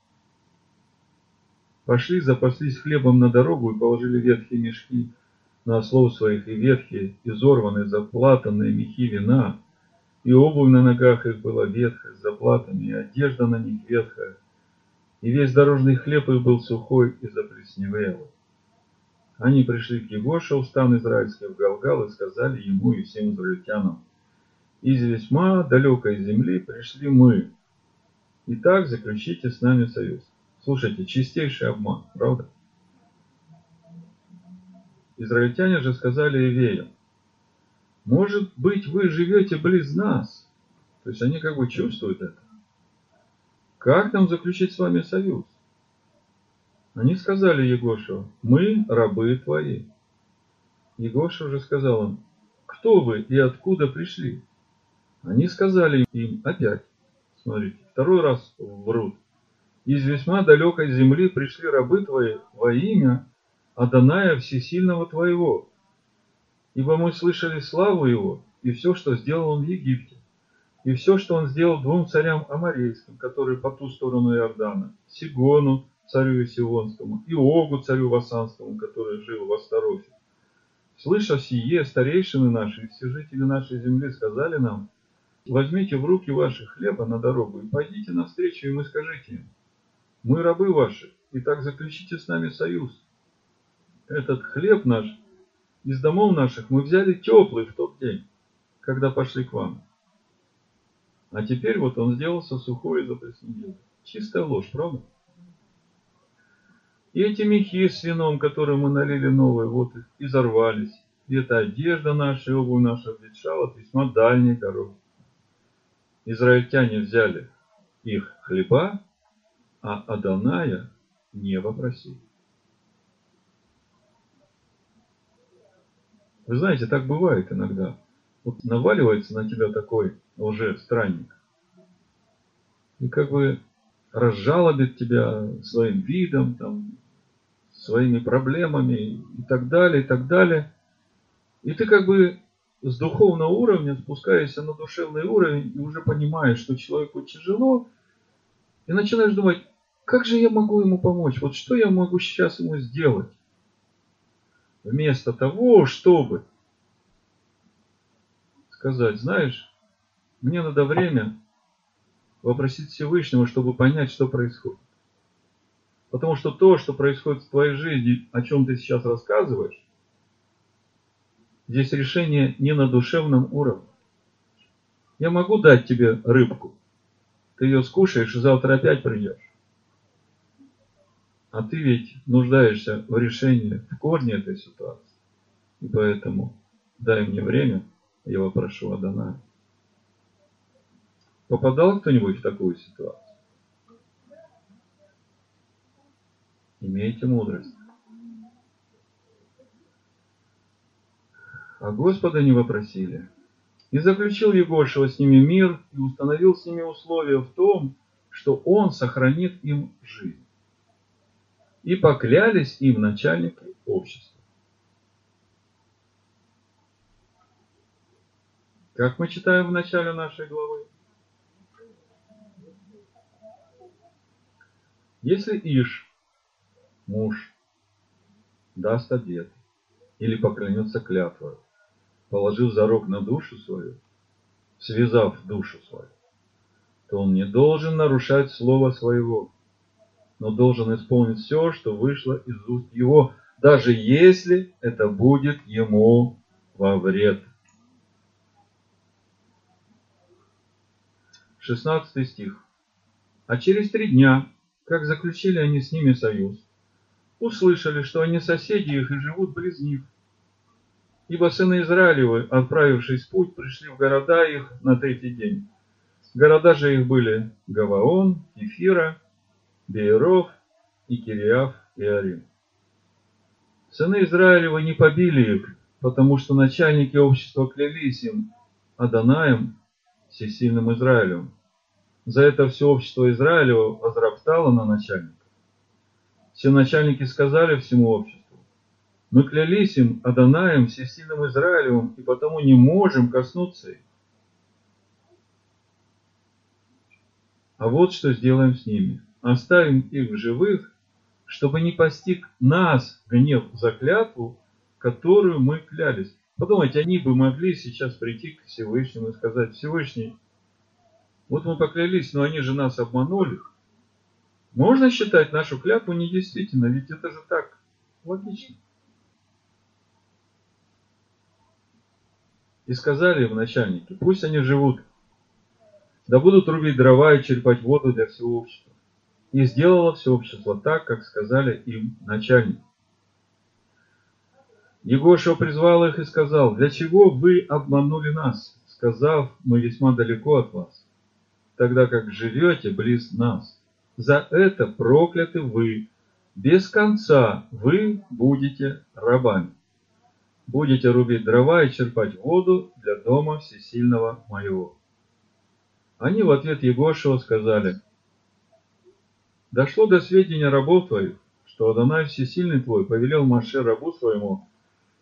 Пошли, запаслись хлебом на дорогу и положили ветхие мешки на ослов своих, и ветхие, изорванные, заплатанные мехи вина, и обувь на ногах их была ветхая, с заплатами, и одежда на них ветхая, и весь дорожный хлеб их был сухой и заплесневелый. Они пришли к Егоше, в стан израильский в Галгал, и сказали ему и всем израильтянам, из весьма далекой земли пришли мы, и так заключите с нами союз. Слушайте, чистейший обман, правда? Израильтяне же сказали Ивею, может быть, вы живете близ нас. То есть они как бы чувствуют это. Как нам заключить с вами союз? Они сказали Егошу, мы рабы твои. Егоша уже сказал им, кто вы и откуда пришли? Они сказали им опять, смотрите, второй раз врут из весьма далекой земли пришли рабы твои во имя Аданая Всесильного твоего. Ибо мы слышали славу его и все, что сделал он в Египте, и все, что он сделал двум царям Амарейским, которые по ту сторону Иордана, Сигону, царю Сионскому, и Огу, царю Васанскому, который жил в Астарофе. Слыша сие, старейшины наши и все жители нашей земли сказали нам, возьмите в руки ваши хлеба на дорогу и пойдите навстречу им и скажите им, мы рабы ваши, и так заключите с нами союз. Этот хлеб наш из домов наших мы взяли теплый в тот день, когда пошли к вам. А теперь вот он сделался сухой и заплесневел. Чистая ложь, правда? И эти мехи с вином, которые мы налили новые, вот их изорвались. И эта одежда наша, и обувь наша обветшала от весьма дальней дороги. Израильтяне взяли их хлеба а Аданая не вопросил. Вы знаете, так бывает иногда. Вот наваливается на тебя такой лже-странник. и как бы разжалобит тебя своим видом, там, своими проблемами и так далее, и так далее. И ты как бы с духовного уровня спускаешься на душевный уровень и уже понимаешь, что человеку тяжело, и начинаешь думать, как же я могу ему помочь? Вот что я могу сейчас ему сделать? Вместо того, чтобы сказать, знаешь, мне надо время попросить Всевышнего, чтобы понять, что происходит. Потому что то, что происходит в твоей жизни, о чем ты сейчас рассказываешь, здесь решение не на душевном уровне. Я могу дать тебе рыбку, ты ее скушаешь и завтра опять придешь. А ты ведь нуждаешься в решении в корне этой ситуации. И поэтому дай мне время, я попрошу Адана. Попадал кто-нибудь в такую ситуацию? Имейте мудрость. А Господа не вопросили. И заключил Егошева с ними мир и установил с ними условия в том, что он сохранит им жизнь. И поклялись им начальники общества. Как мы читаем в начале нашей главы? Если Иш, муж, даст обед или поклянется клятвой, положив зарок на душу свою, связав душу свою, то он не должен нарушать слово своего, но должен исполнить все, что вышло из уст его, даже если это будет ему во вред. 16 стих. А через три дня, как заключили они с ними союз, услышали, что они соседи их и живут близ них, Ибо сыны Израилевы, отправившись в путь, пришли в города их на третий день. Города же их были Гаваон, Кефира, Бейров и Кириав и Арим. Сыны Израилева не побили их, потому что начальники общества клялись им Аданаем, всесильным Израилем. За это все общество Израилева возроптало на начальника. Все начальники сказали всему обществу, мы клялись им Аданаем, всесильным Израилевым, и потому не можем коснуться их. А вот что сделаем с ними. Оставим их в живых, чтобы не постиг нас гнев за клятву, которую мы клялись. Подумайте, они бы могли сейчас прийти к Всевышнему и сказать, Всевышний, вот мы поклялись, но они же нас обманули. Можно считать нашу клятву недействительной, ведь это же так логично. И сказали им начальники, пусть они живут, да будут рубить дрова и черпать воду для всего общества. И сделало все общество так, как сказали им начальники. Егошев призвал их и сказал, для чего вы обманули нас, сказав, мы весьма далеко от вас, тогда как живете близ нас. За это прокляты вы, без конца вы будете рабами будете рубить дрова и черпать воду для дома всесильного моего. Они в ответ Егошева сказали, Дошло до сведения рабов твоих, что Адонай Всесильный твой повелел Маше рабу своему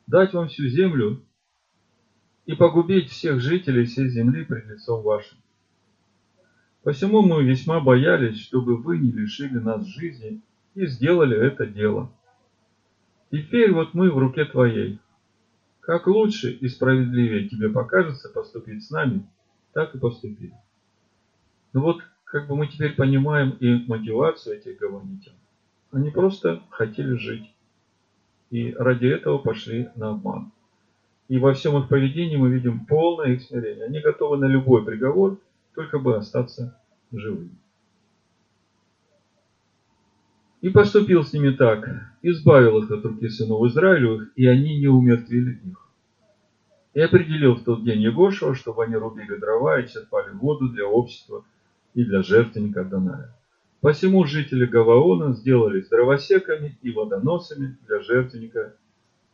дать вам всю землю и погубить всех жителей всей земли пред лицом вашим. Посему мы весьма боялись, чтобы вы не лишили нас жизни и сделали это дело. Теперь вот мы в руке твоей, как лучше и справедливее тебе покажется поступить с нами, так и поступи. Ну вот, как бы мы теперь понимаем и мотивацию этих гаванитян. Они просто хотели жить. И ради этого пошли на обман. И во всем их поведении мы видим полное их смирение. Они готовы на любой приговор, только бы остаться живыми. И поступил с ними так, избавил их от руки сынов Израилевых, и они не умертвили их. И определил в тот день Егошева, чтобы они рубили дрова и черпали воду для общества и для жертвенника Даная. Посему жители Гаваона сделались дровосеками и водоносами для жертвенника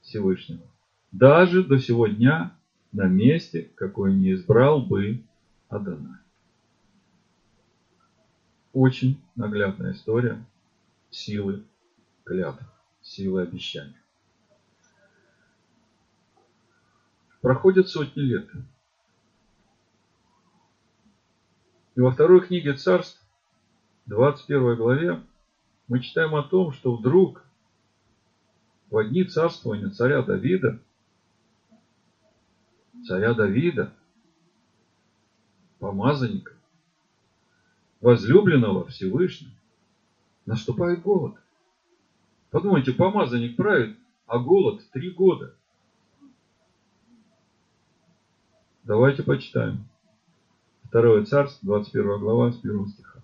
Всевышнего. Даже до сего дня на месте, какой не избрал бы Адонай. очень наглядная история силы клятв, силы обещаний. Проходят сотни лет. И во второй книге царств, 21 главе, мы читаем о том, что вдруг в одни царствования царя Давида, царя Давида, помазанника, возлюбленного Всевышним, наступает голод. Подумайте, помазанник правит, а голод три года. Давайте почитаем. Второе царство, 21 глава, с 1 стиха.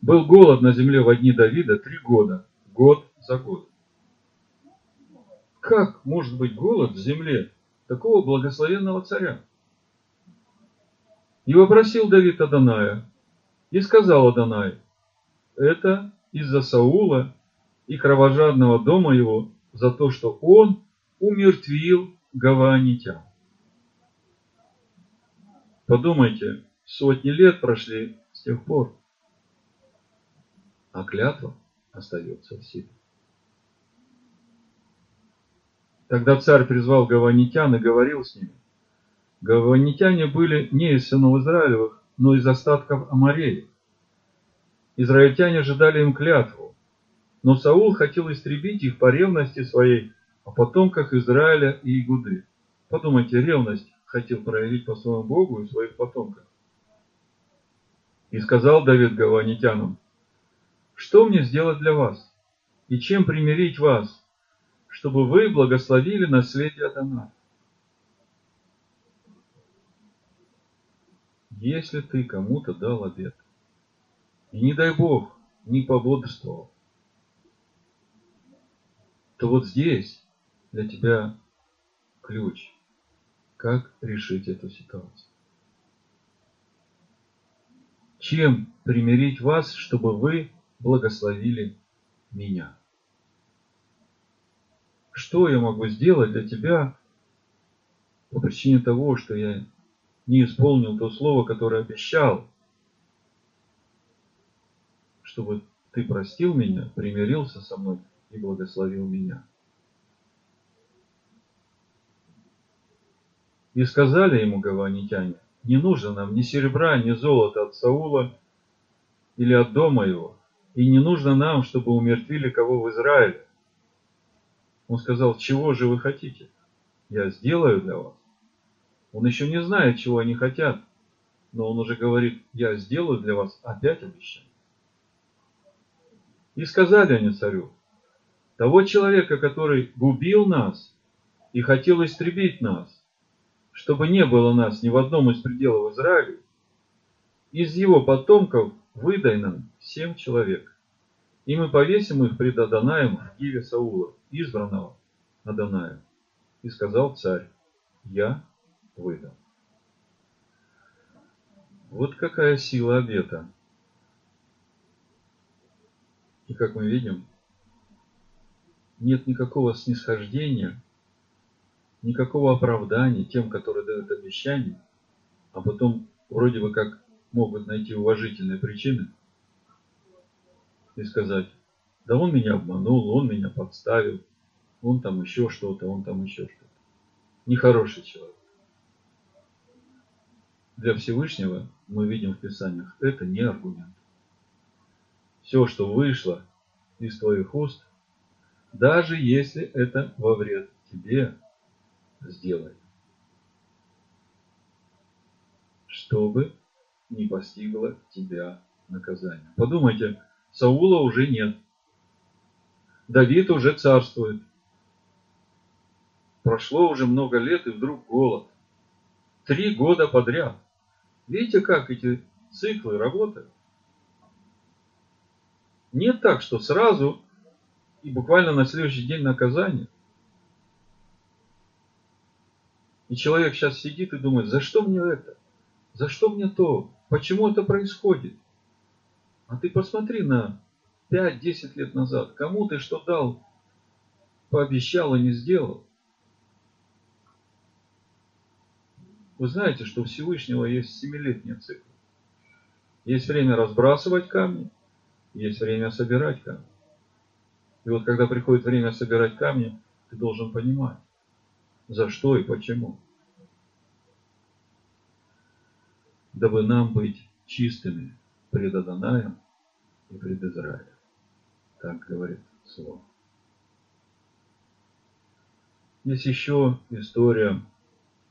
Был голод на земле в одни Давида три года, год за год. Как может быть голод в земле такого благословенного царя? И вопросил Давид Аданая, и сказал Адонай, это из-за Саула и кровожадного дома его, за то, что он умертвил гаванитян. Подумайте, сотни лет прошли с тех пор, а клятва остается в силе. Тогда царь призвал гаванитян и говорил с ними. Гаванитяне были не из сынов Израилевых, но из остатков Амареи. Израильтяне ожидали им клятву, но Саул хотел истребить их по ревности своей о потомках Израиля и Игуды. Подумайте, ревность хотел проявить по своему Богу и своих потомках. И сказал Давид Гаванитянам, что мне сделать для вас? И чем примирить вас, чтобы вы благословили наследие Адана? Если ты кому-то дал обед, и не дай Бог, не пободрствовал, то вот здесь для тебя ключ – как решить эту ситуацию. Чем примирить вас, чтобы вы благословили меня? Что я могу сделать для тебя по причине того, что я не исполнил то слово, которое обещал, чтобы ты простил меня, примирился со мной и благословил меня? И сказали ему гаванитяне, не нужно нам ни серебра, ни золота от Саула или от дома его, и не нужно нам, чтобы умертвили кого в Израиле. Он сказал, чего же вы хотите? Я сделаю для вас. Он еще не знает, чего они хотят, но он уже говорит, я сделаю для вас опять обещание. И сказали они царю, того человека, который губил нас и хотел истребить нас, чтобы не было нас ни в одном из пределов Израиля, из его потомков выдай нам семь человек, и мы повесим их пред Адонаем в Гиве Саула, избранного Адонаем. И сказал царь, я выдам. Вот какая сила обета. И как мы видим, нет никакого снисхождения никакого оправдания тем, которые дают обещания, а потом вроде бы как могут найти уважительные причины и сказать, да он меня обманул, он меня подставил, он там еще что-то, он там еще что-то. Нехороший человек. Для Всевышнего мы видим в Писаниях, это не аргумент. Все, что вышло из твоих уст, даже если это во вред тебе, сделай, чтобы не постигло тебя наказание. Подумайте, Саула уже нет. Давид уже царствует. Прошло уже много лет, и вдруг голод. Три года подряд. Видите, как эти циклы работают? Не так, что сразу и буквально на следующий день наказание. И человек сейчас сидит и думает, за что мне это? За что мне то? Почему это происходит? А ты посмотри на 5-10 лет назад. Кому ты что дал, пообещал и не сделал? Вы знаете, что у Всевышнего есть семилетний цикл. Есть время разбрасывать камни, есть время собирать камни. И вот когда приходит время собирать камни, ты должен понимать, за что и почему. Дабы нам быть чистыми пред Адонаем и пред Израилем. Так говорит Слово. Есть еще история,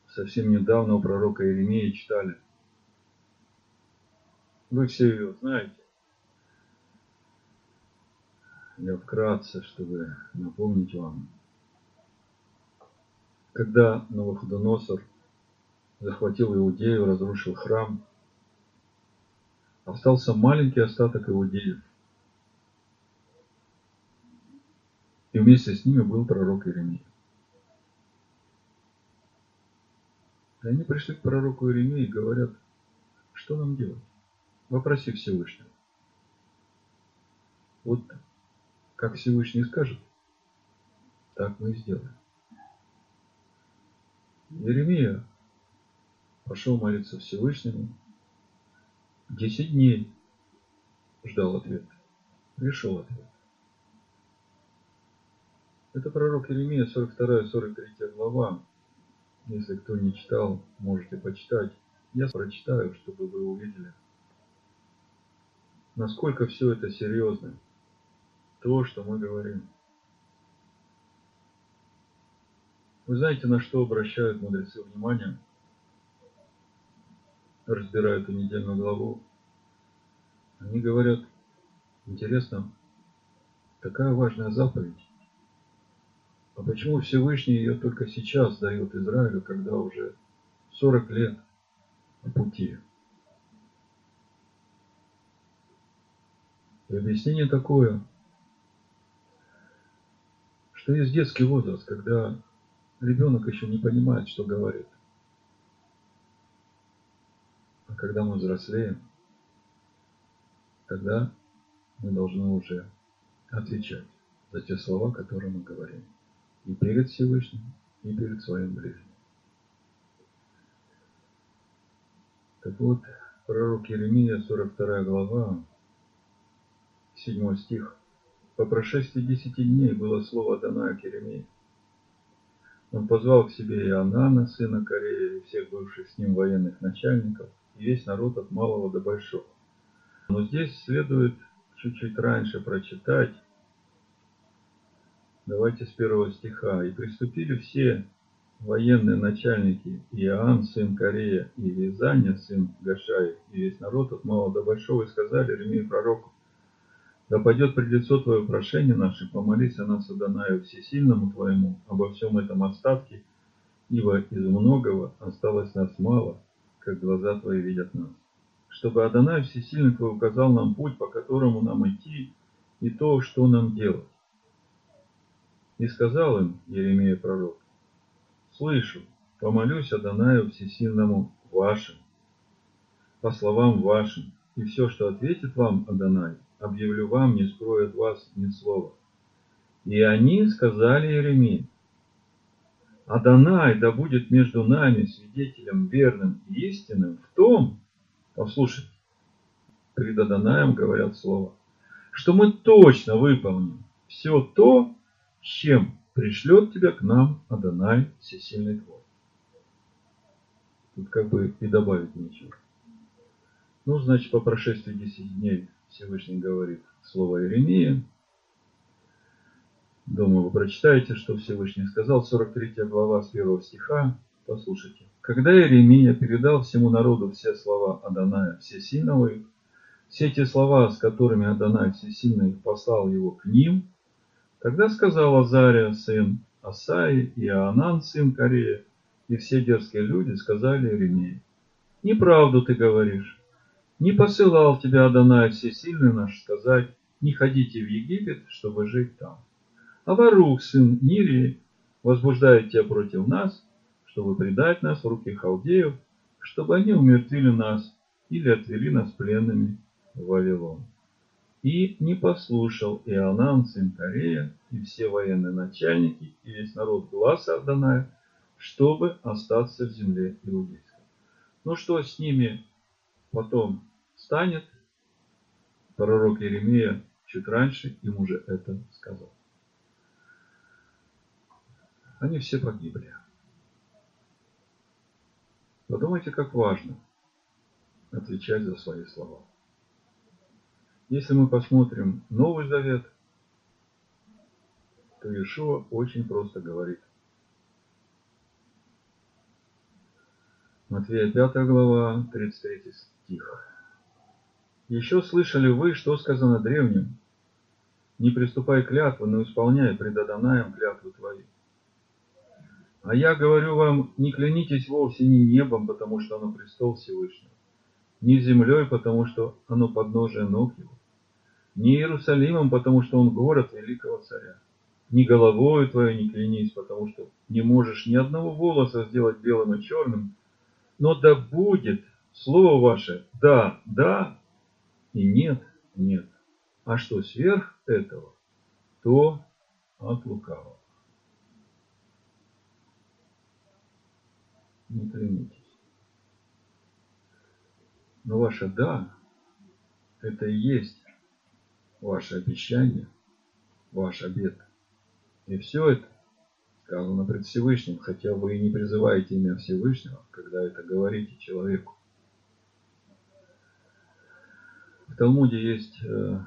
совсем недавно у пророка Иеремии читали. Вы все ее знаете. Я вкратце, чтобы напомнить вам. Когда Новоходоносор захватил Иудею, разрушил храм, остался маленький остаток иудеев. И вместе с ними был пророк Иеремия. И они пришли к пророку Иеремии и говорят, что нам делать? Вопроси Всевышнего. Вот как Всевышний скажет, так мы и сделаем. Еремия пошел молиться Всевышнему. Десять дней ждал ответ. Пришел ответ. Это пророк Еремия, 42-43 глава. Если кто не читал, можете почитать. Я прочитаю, чтобы вы увидели, насколько все это серьезно. То, что мы говорим. Вы знаете, на что обращают мудрецы внимание? Разбирают эту недельную главу. Они говорят, интересно, такая важная заповедь. А почему Всевышний ее только сейчас дает Израилю, когда уже 40 лет пути? И объяснение такое, что есть детский возраст, когда ребенок еще не понимает, что говорит. А когда мы взрослеем, тогда мы должны уже отвечать за те слова, которые мы говорим. И перед Всевышним, и перед своим ближним. Так вот, пророк Еремия, 42 глава, 7 стих. По прошествии десяти дней было слово к Еремии. Он позвал к себе Иоанна, сына Корея, и всех бывших с ним военных начальников, и весь народ от малого до большого. Но здесь следует чуть-чуть раньше прочитать, Давайте с первого стиха. «И приступили все военные начальники, Иоанн, сын Корея, и Визаня, сын Гашай, и весь народ от малого до большого, и сказали Ремею пророку, да пойдет пред лицо Твое прошение наше, помолись о нас, Адонаю, всесильному Твоему, обо всем этом остатке, ибо из многого осталось нас мало, как глаза Твои видят нас. Чтобы Адонай Всесильный Твой указал нам путь, по которому нам идти, и то, что нам делать. И сказал им Еремия пророк, «Слышу, помолюсь Адонаю Всесильному вашим, по словам вашим, и все, что ответит вам Адонай, объявлю вам, не скрою от вас ни слова». И они сказали Еремии, Адонай да будет между нами свидетелем верным и истинным в том, послушайте, перед Адонаем говорят слово, что мы точно выполним все то, с чем пришлет тебя к нам Адонай Всесильный Твой. Тут как бы и добавить нечего. Ну, значит, по прошествии 10 дней Всевышний говорит слово Иеремия. Думаю, вы прочитаете, что Всевышний сказал, 43 глава с 1 стиха. Послушайте. Когда Иеремия передал всему народу все слова Адоная Всесильного, все те слова, с которыми Адонай Всесильный послал его к ним, Тогда сказал Азария, сын Асаи, и Анан, сын Корея, и все дерзкие люди сказали Иеремии, «Неправду ты говоришь. Не посылал тебя Адонай Всесильный наш сказать, не ходите в Египет, чтобы жить там. А Варух, сын Нирии, возбуждает тебя против нас, чтобы предать нас в руки халдеев, чтобы они умертвили нас или отвели нас пленными в Вавилон. И не послушал Иоанан, сын Корея, и все военные начальники, и весь народ глаза Адоная, чтобы остаться в земле иудейской. Ну что с ними потом станет. Пророк Иеремия чуть раньше им уже это сказал. Они все погибли. Подумайте, как важно отвечать за свои слова. Если мы посмотрим Новый Завет, то Иешуа очень просто говорит. Матвея 5 глава, 33 стих. Еще слышали вы, что сказано древним, не приступай клятвы, но исполняй пред Адонаем клятвы твои. А я говорю вам, не клянитесь вовсе ни небом, потому что оно престол Всевышнего, ни землей, потому что оно подножие ног его, ни Иерусалимом, потому что он город великого царя, ни головою твоей не клянись, потому что не можешь ни одного волоса сделать белым и черным, но да будет слово ваше «да», «да» и «нет», «нет». А что сверх этого, то от лукавого. не клянитесь. Но ваше «да» – это и есть ваше обещание, ваш обет. И все это сказано пред Всевышним, хотя вы и не призываете имя Всевышнего, когда это говорите человеку. В Талмуде есть э,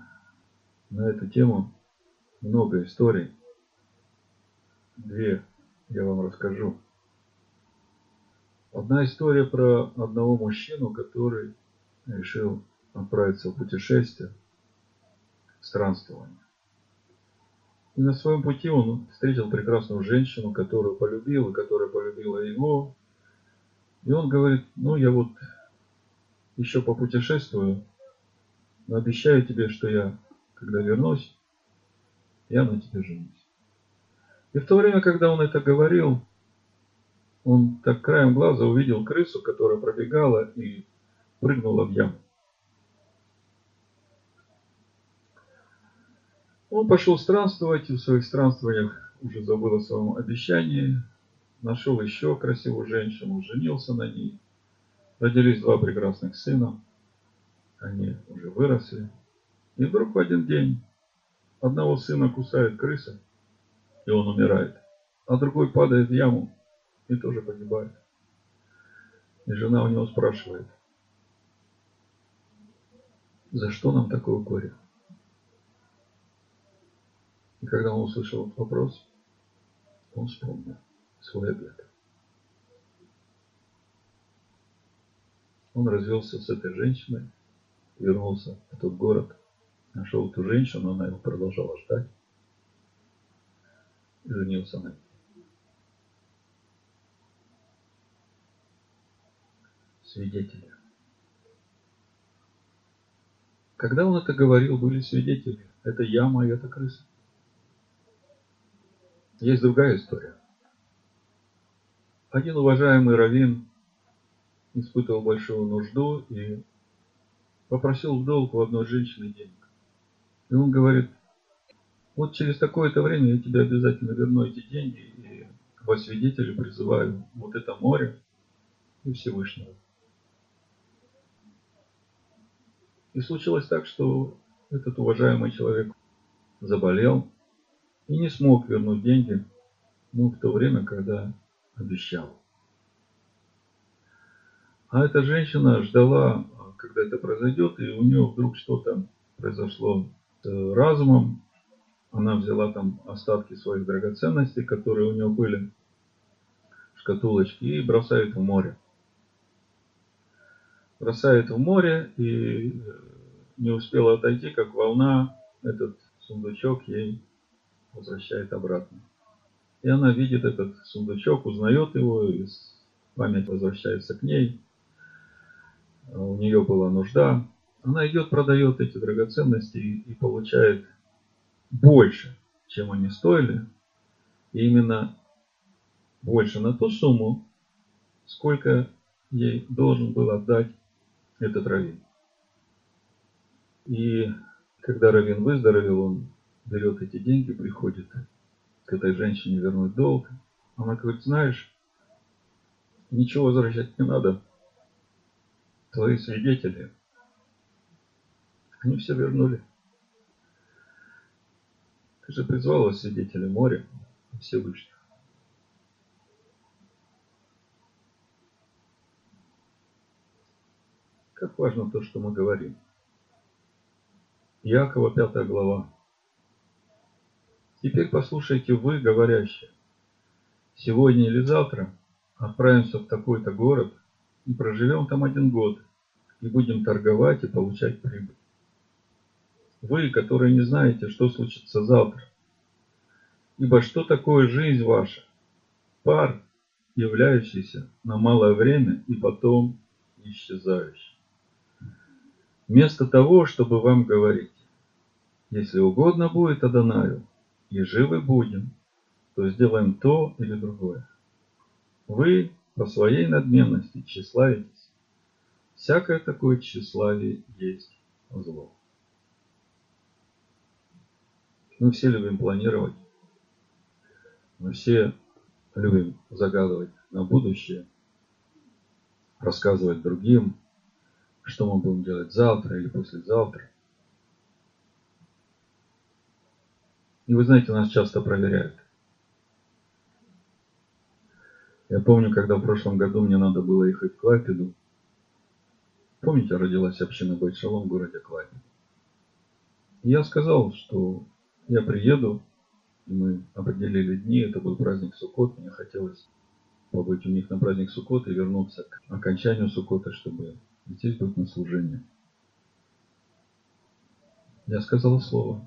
на эту тему много историй. Две я вам расскажу. Одна история про одного мужчину, который решил отправиться в путешествие, странствование. И на своем пути он встретил прекрасную женщину, которую полюбил, и которая полюбила его. И он говорит, ну я вот еще попутешествую, но обещаю тебе, что я, когда вернусь, я на тебе женюсь. И в то время, когда он это говорил, он так краем глаза увидел крысу, которая пробегала и прыгнула в яму. Он пошел странствовать, и в своих странствованиях уже забыл о своем обещании, нашел еще красивую женщину, женился на ней. Родились два прекрасных сына, они уже выросли. И вдруг в один день одного сына кусает крыса, и он умирает, а другой падает в яму и тоже погибает. И жена у него спрашивает, за что нам такое горе? И когда он услышал этот вопрос, он вспомнил свой обед. Он развелся с этой женщиной, вернулся в тот город, нашел эту женщину, она его продолжала ждать и женился на ней. свидетели. Когда он это говорил, были свидетели. Это яма и это крыса. Есть другая история. Один уважаемый раввин испытывал большую нужду и попросил в долг у одной женщины денег. И он говорит, вот через такое-то время я тебе обязательно верну эти деньги и во свидетели призываю вот это море и Всевышнего. И случилось так, что этот уважаемый человек заболел и не смог вернуть деньги, ну, в то время, когда обещал. А эта женщина ждала, когда это произойдет, и у нее вдруг что-то произошло с разумом. Она взяла там остатки своих драгоценностей, которые у нее были в шкатулочке, и бросает в море бросает в море и э, не успела отойти, как волна этот сундучок ей возвращает обратно. И она видит этот сундучок, узнает его, и память возвращается к ней. У нее была нужда. Она идет, продает эти драгоценности и получает больше, чем они стоили. И именно больше на ту сумму, сколько ей должен был отдать этот раввин. И когда раввин выздоровел, он берет эти деньги, приходит к этой женщине вернуть долг. Она говорит, знаешь, ничего возвращать не надо. Твои свидетели Они все вернули. Ты же призвал вас свидетелей моря Всевышних. Как важно то, что мы говорим. Якова, 5 глава. Теперь послушайте вы, говорящие. Сегодня или завтра отправимся в такой-то город и проживем там один год, и будем торговать и получать прибыль. Вы, которые не знаете, что случится завтра. Ибо что такое жизнь ваша? Пар, являющийся на малое время и потом исчезающий. Вместо того, чтобы вам говорить, если угодно будет Адонаю, и живы будем, то сделаем то или другое. Вы по своей надменности тщеславитесь. Всякое такое тщеславие есть зло. Мы все любим планировать. Мы все любим загадывать на будущее, рассказывать другим, что мы будем делать завтра или послезавтра. И вы знаете, нас часто проверяют. Я помню, когда в прошлом году мне надо было ехать в Клайпеду. Помните, родилась община Байшалом в городе Клайпеду. Я сказал, что я приеду, и мы определили дни, это был праздник Суккот, мне хотелось побыть у них на праздник Суккот и вернуться к окончанию Суккота, чтобы здесь быть на служение. Я сказал слово.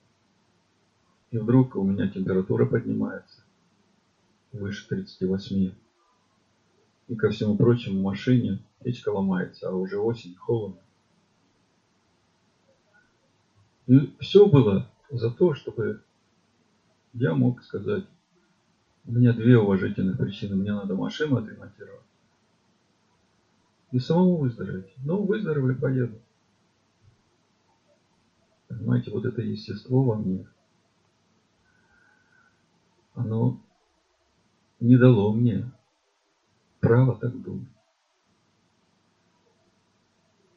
И вдруг у меня температура поднимается выше 38. И ко всему прочему в машине печка ломается, а уже осень, холодно. И все было за то, чтобы я мог сказать, у меня две уважительных причины. Мне надо машину отремонтировать. И самому выздороветь. Ну, выздоровлю, поеду. Понимаете, вот это естество во мне, оно не дало мне права так думать.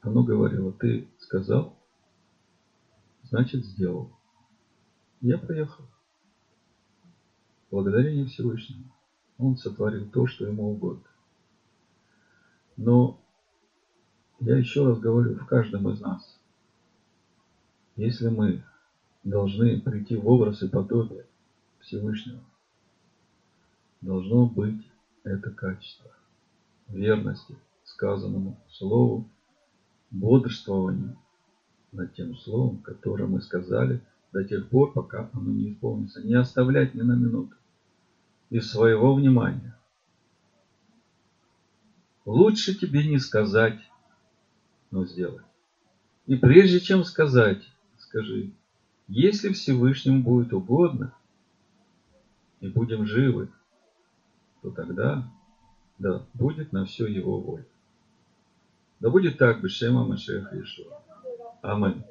Оно говорило, ты сказал, значит сделал. Я поехал. Благодарение Всевышнему. Он сотворил то, что ему угодно. Но я еще раз говорю, в каждом из нас, если мы должны прийти в образ и подобие Всевышнего, должно быть это качество верности сказанному слову, бодрствованию над тем словом, которое мы сказали до тех пор, пока оно не исполнится. Не оставлять ни на минуту из своего внимания. Лучше тебе не сказать, но сделать. И прежде чем сказать, скажи, если Всевышнему будет угодно, и будем живы, то тогда, да, будет на все его воля. Да будет так, Бешема Машеха Ишуа. Аминь.